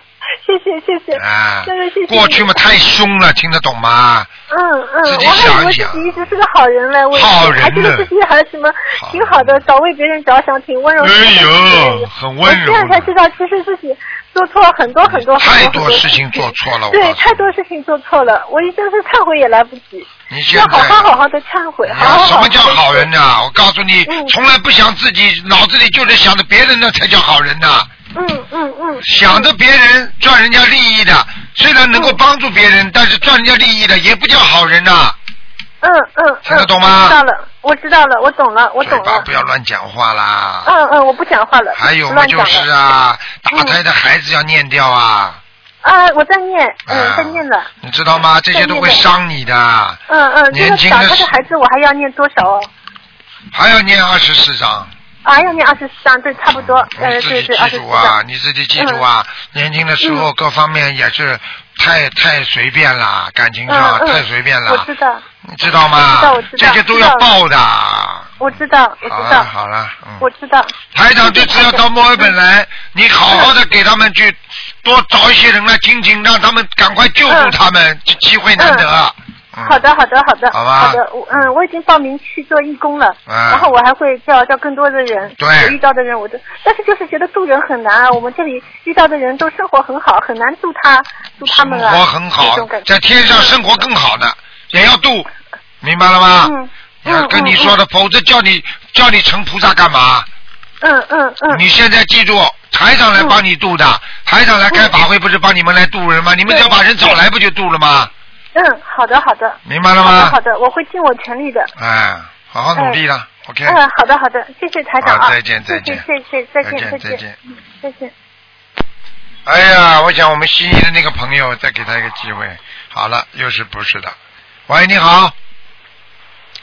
Speaker 8: 谢谢谢谢。
Speaker 2: 啊
Speaker 8: 真的谢谢。
Speaker 2: 过去嘛太凶了，听得懂吗？
Speaker 8: 嗯嗯，
Speaker 2: 自己
Speaker 8: 我还以为
Speaker 2: 想一想
Speaker 8: 自己一直是个好人嘞，我
Speaker 2: 好人呢
Speaker 8: 还觉得自己还什么挺好的，少为别人着想，挺温柔。
Speaker 2: 哎呦，很温柔
Speaker 8: 我现在才知道，其实自己做错了很多很多
Speaker 2: 太
Speaker 8: 很多
Speaker 2: 多事情做错了，我
Speaker 8: 对，太多事情做错了，我一真是忏悔也来不及，
Speaker 2: 你现
Speaker 8: 要好好好好的忏悔，好
Speaker 2: 什么叫好人呢、我告诉你，
Speaker 8: 嗯
Speaker 2: 从来不想自己，脑子里就是想着别人，那才叫好人呐、
Speaker 8: 嗯嗯嗯，
Speaker 2: 想着别人赚人家利益的，虽然能够帮助别人，但是赚人家利益的也不叫好人呐、
Speaker 8: 嗯嗯，
Speaker 2: 听得懂吗
Speaker 8: 知道了，我知道了，我懂了，我懂了。
Speaker 2: 不要乱讲话啦。
Speaker 8: 嗯嗯，我不讲话了。
Speaker 2: 还有嘛，就是。啊，打胎的孩子要念掉啊，
Speaker 8: 啊，我在念，嗯，
Speaker 2: 啊
Speaker 8: 在念了。
Speaker 2: 你知道吗？这些都会伤你的，
Speaker 8: 嗯嗯，这
Speaker 2: 年轻的时
Speaker 8: 的孩子我还要念多少哦？
Speaker 2: 还要念二十四章。
Speaker 8: 啊，要念二十四张，对，差不多，呃，
Speaker 2: 你自己
Speaker 8: 对对，二十四
Speaker 2: 记住啊，你自己记住啊，年轻的时候各方面也是太太随便了，感情上太随便了。
Speaker 8: 我，知道，
Speaker 2: 你知道吗？
Speaker 8: 我知道我知？道。
Speaker 2: 这些都要报的。
Speaker 8: 我知道，我知道，
Speaker 2: 好了，嗯。
Speaker 8: 我知道。
Speaker 2: 台长这次要到墨尔本来，你好好的给他们去多找一些人来听听，让他们赶快救助他们，这机会难得。嗯
Speaker 8: 好的，好的，好的，
Speaker 2: 好吧
Speaker 8: 好的，我嗯，我已经报名去做义工了，
Speaker 2: 啊
Speaker 8: 然后我还会叫叫更多的人，
Speaker 2: 对
Speaker 8: 我遇到的人我都，但是就是觉得渡人很难啊，我们这里遇到的人都生活很好，很难渡他渡他们啊，
Speaker 2: 生活很好在天上生活更好的也要渡，明白了吗？
Speaker 8: 嗯
Speaker 2: 要跟你说的，否则叫你叫你成菩萨干嘛？
Speaker 8: 嗯嗯嗯，
Speaker 2: 你现在记住，台长来帮你渡的，台长来开法会不是帮你们来渡人吗？你们只要把人找来不就渡了吗？
Speaker 8: 嗯，好的好的，
Speaker 2: 明白了
Speaker 8: 好的
Speaker 2: 吗
Speaker 8: 好？的，我会尽我全力的。
Speaker 2: 哎，好好努力了，OK。
Speaker 8: 嗯，好的好的，谢谢台长
Speaker 2: 再见再见
Speaker 8: 谢谢谢谢再
Speaker 2: 再
Speaker 8: 见再
Speaker 2: 见再见
Speaker 8: 嗯再见。
Speaker 2: 哎呀，我想我们悉尼的那个朋友再给他一个机会。好了，又是不是的？喂，你好。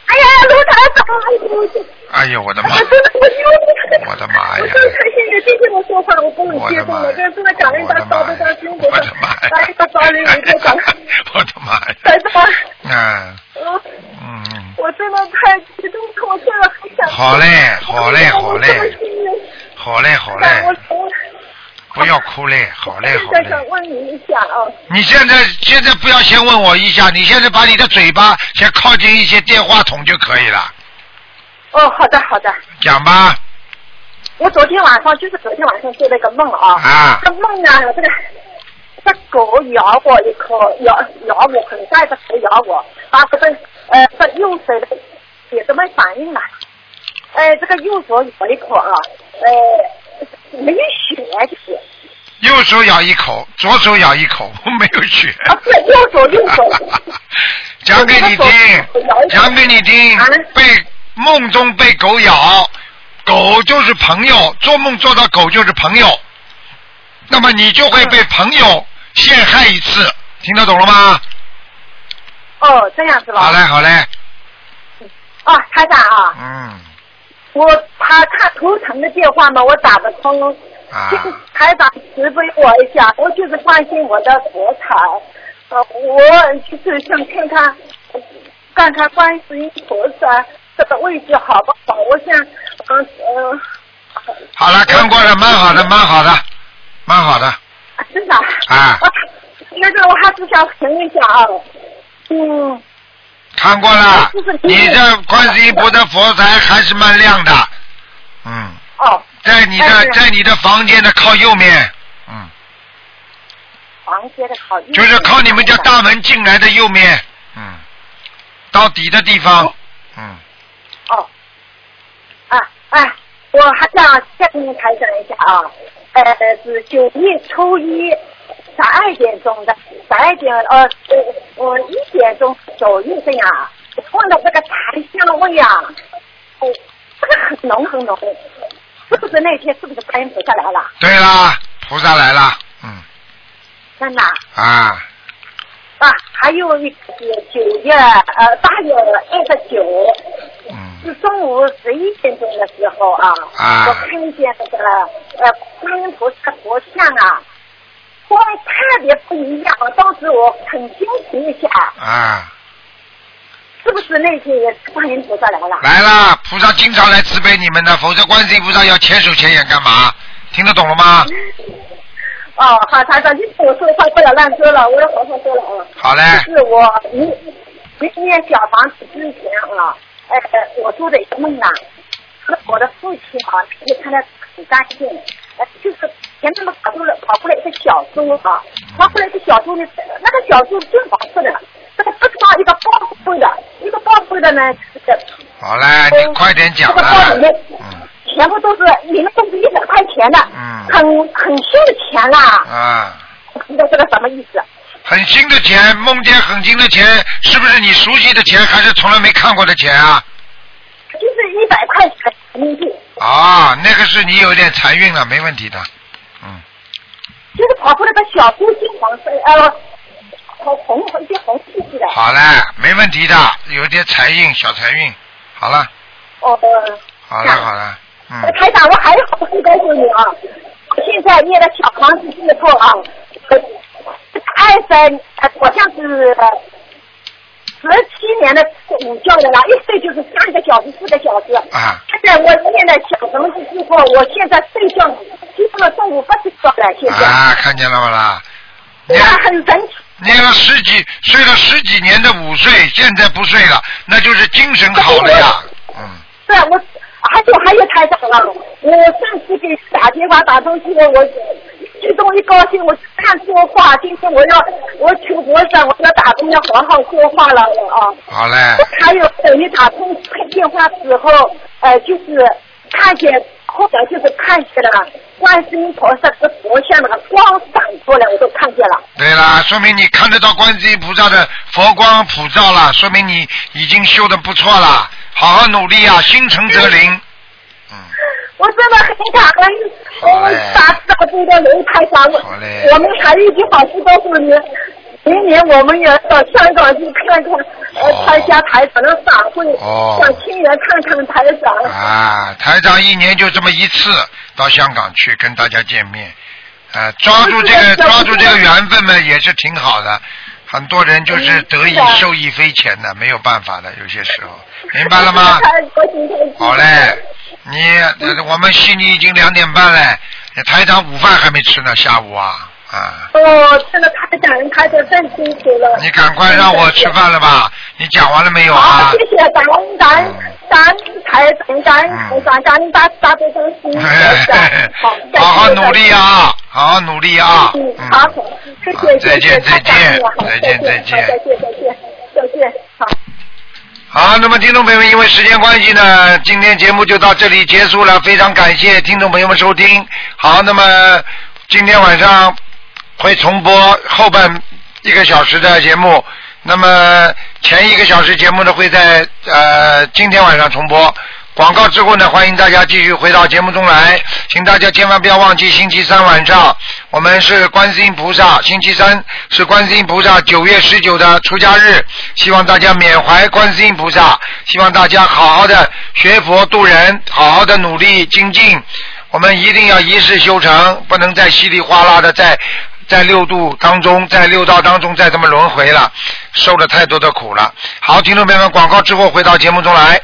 Speaker 8: 哎呀，卢台长，
Speaker 2: 哎呦，我的妈！
Speaker 8: 真的我有
Speaker 2: 我的妈呀
Speaker 8: 我真的太谢谢，谢谢我说话，我跟你
Speaker 2: 我的妈呀
Speaker 8: 接受了，真的感恩他烧的他辛苦
Speaker 2: 我的妈呀！
Speaker 8: 来一个早里有一个早，
Speaker 2: 我的妈呀！
Speaker 8: 台长，
Speaker 2: 嗯
Speaker 8: 我真的太激动了，我真的很想。
Speaker 2: 好嘞好嘞好嘞好嘞好
Speaker 8: 但我
Speaker 2: 嘞，
Speaker 8: 从
Speaker 2: 不要哭嘞，好嘞好嘞。
Speaker 8: 现在想问你一下啊，
Speaker 2: 你现在现在不要先问我一下，你现在把你的嘴巴先靠近一些电话筒就可以了，
Speaker 8: 哦，好的好的，
Speaker 2: 讲吧。
Speaker 8: 我昨天晚上就是昨天晚上做了一个梦啊，
Speaker 2: 啊。
Speaker 8: 这梦呢，这个这狗咬我一口，咬咬我，很大的狗咬我，把这个呃这右手的也都没反应了，呃这个右手咬一口啊，呃没有血就是，
Speaker 2: 右手咬一口，左手咬一口，没有血。
Speaker 8: 啊不是右手右手，
Speaker 2: 讲给你听，讲给你听
Speaker 8: 啊，
Speaker 2: 被梦中被狗咬，狗就是朋友，做梦做到狗就是朋友，那么你就会被朋友陷害一次，听得懂了吗？
Speaker 8: 哦这样子吧？
Speaker 2: 好嘞，好嘞，
Speaker 9: 哦，台长啊，
Speaker 2: 嗯
Speaker 9: 我他他头疼的电话嘛，我打不通。
Speaker 2: 啊
Speaker 9: 就是台长慈悲我一下，我就是关心我的佛台，呃，我就是想看看，看看观世音菩萨这个位置好不好？我想，嗯呃，
Speaker 2: 好了，看过了，蛮好的，蛮好的，蛮好的。
Speaker 9: 真的。
Speaker 2: 啊。
Speaker 9: 那个我还是想问一下啊，嗯，
Speaker 2: 看过了，你这观世音菩萨佛台还是蛮亮的，嗯，
Speaker 9: 哦，
Speaker 2: 在你的在你的房间的靠右面，嗯，
Speaker 9: 房间的靠右，
Speaker 2: 就是靠你们家大门进来的右面，嗯，到底的地方，嗯，
Speaker 9: 哦，啊哎，我还想再跟你谈讲一下啊，呃，是九月初一十二点钟的，十二点呃呃我一点钟左右这样，闻到这个檀香味啊，哦，这个很浓很浓，是不是那天是不是观音菩萨来了？
Speaker 2: 对啦，菩萨来了，嗯。
Speaker 9: 真的？啊。
Speaker 2: 啊，
Speaker 9: 啊，还有一九月呃八月二十九。是中午十一点钟的时候啊，
Speaker 2: 啊。
Speaker 9: 我看见那个呃观音菩萨佛像啊，光特别不一样，当时我很惊奇一下，
Speaker 2: 啊，
Speaker 9: 是不是那天也是观音菩萨来了？
Speaker 2: 来了，菩萨经常来慈悲你们的，否则观世音菩萨要千手千眼干嘛？听得懂了吗？
Speaker 9: 哦，好，台长，就是我说的话不要乱说了，我要好好说了啊。
Speaker 2: 好嘞
Speaker 9: 就是我明明年小房子之前啊，呃，我做的一个梦啊，是我的父亲啊，也看得很干净，呃，就是前面跑出来跑过来一个小猪啊，跑过来一个小猪呢，那个小猪真黄色的，这个不知道一个包灰的，一个包灰的呢，就是
Speaker 2: 好嘞，你快点讲
Speaker 9: 这个包里
Speaker 2: 了，
Speaker 9: 面全部都是里面都是一百块钱的，
Speaker 2: 嗯
Speaker 9: 很很新的钱啦，
Speaker 2: 啊。
Speaker 9: 不知道这个什么意思？
Speaker 2: 很新的钱，梦见很新的钱，是不是你熟悉的钱，还是从来没看过的钱啊？
Speaker 9: 就是一百块钱人民币，
Speaker 2: 啊，那个是你有点财运了，没问题的。
Speaker 9: 就是跑出来个小猪金黄色，呃，红红一些红气气的。
Speaker 2: 好嘞，没问题的，有点财运，小财运。好了，
Speaker 9: 哦，
Speaker 2: 好了，好了，嗯，
Speaker 9: 台长，我还有好事告诉你啊！现在念的小房子之后啊，呃二十，呃好像是十七年的午觉的啦，一睡就是三个小时、四个小时。
Speaker 2: 啊。
Speaker 9: 现在我念的小房子之后，我现在睡觉基本上中午不睡觉了，现在。
Speaker 2: 啊，看见了吗啦？
Speaker 9: 对啊，很神奇。
Speaker 2: 念了十几，睡了十几年的午睡，现在不睡了，那就是精神好了呀。
Speaker 9: 嗯对，我还有还有台长了，我上次给打电话打通去了，我激动一高兴，我看说话，今天我要我求菩萨，我要打通要好好说话了啊。
Speaker 2: 好嘞，
Speaker 9: 还有等于打通电话之后，呃，就是看见，后来就是看见了观世音菩萨的佛像那个光闪过来，我都看见了。
Speaker 2: 对啦，说明你看得到观世音菩萨的佛光普照了，说明你已经修的不错了，好好努力啊，心诚则灵。
Speaker 9: 我真的很感恩，我打打这个刘台长，我我们还有一句好事告诉你，明年我们也到香港去看看，呃，参加台长的法会，
Speaker 2: 哦。
Speaker 9: 想亲眼看看台长。
Speaker 2: 啊，台长一年就这么一次到香港去跟大家见面，啊，抓住这个抓住这个缘分嘛，也是挺好的。很多人就是得以受益匪浅的，没有办法的，有些时候，明白了吗？好嘞，你呃我们悉尼已经两点半了，台长午饭还没吃呢，下午啊啊，
Speaker 9: 哦，真的太感恩，台长太辛苦了。
Speaker 2: 你赶快让我吃饭了吧？你讲完了没有啊
Speaker 9: 好，？谢谢感恩感恩感恩台长，感恩台长，感恩大大悲观世音菩萨。好，
Speaker 2: 好好努力啊，好好努力啊！
Speaker 9: 嗯，好，谢谢，
Speaker 2: 再见再见再见再见
Speaker 9: 再见，再见，再见，好。
Speaker 2: 好，那么听众朋友们，因为时间关系呢，今天节目就到这里结束了。非常感谢听众朋友们收听。好，那么今天晚上会重播后半一个小时的节目，那么前一个小时节目呢会在呃今天晚上重播，广告之后呢，欢迎大家继续回到节目中来，请大家千万不要忘记星期三晚上我们是观世音菩萨，星期三是观世音菩萨九月十九的出家日，希望大家缅怀观世音菩萨，希望大家好好的学佛度人，好好的努力精进。我们一定要一世修成，不能再稀里哗啦的在在六度当中，在六道当中再这么轮回了，受了太多的苦了。好，听众朋友们，广告之后回到节目中来。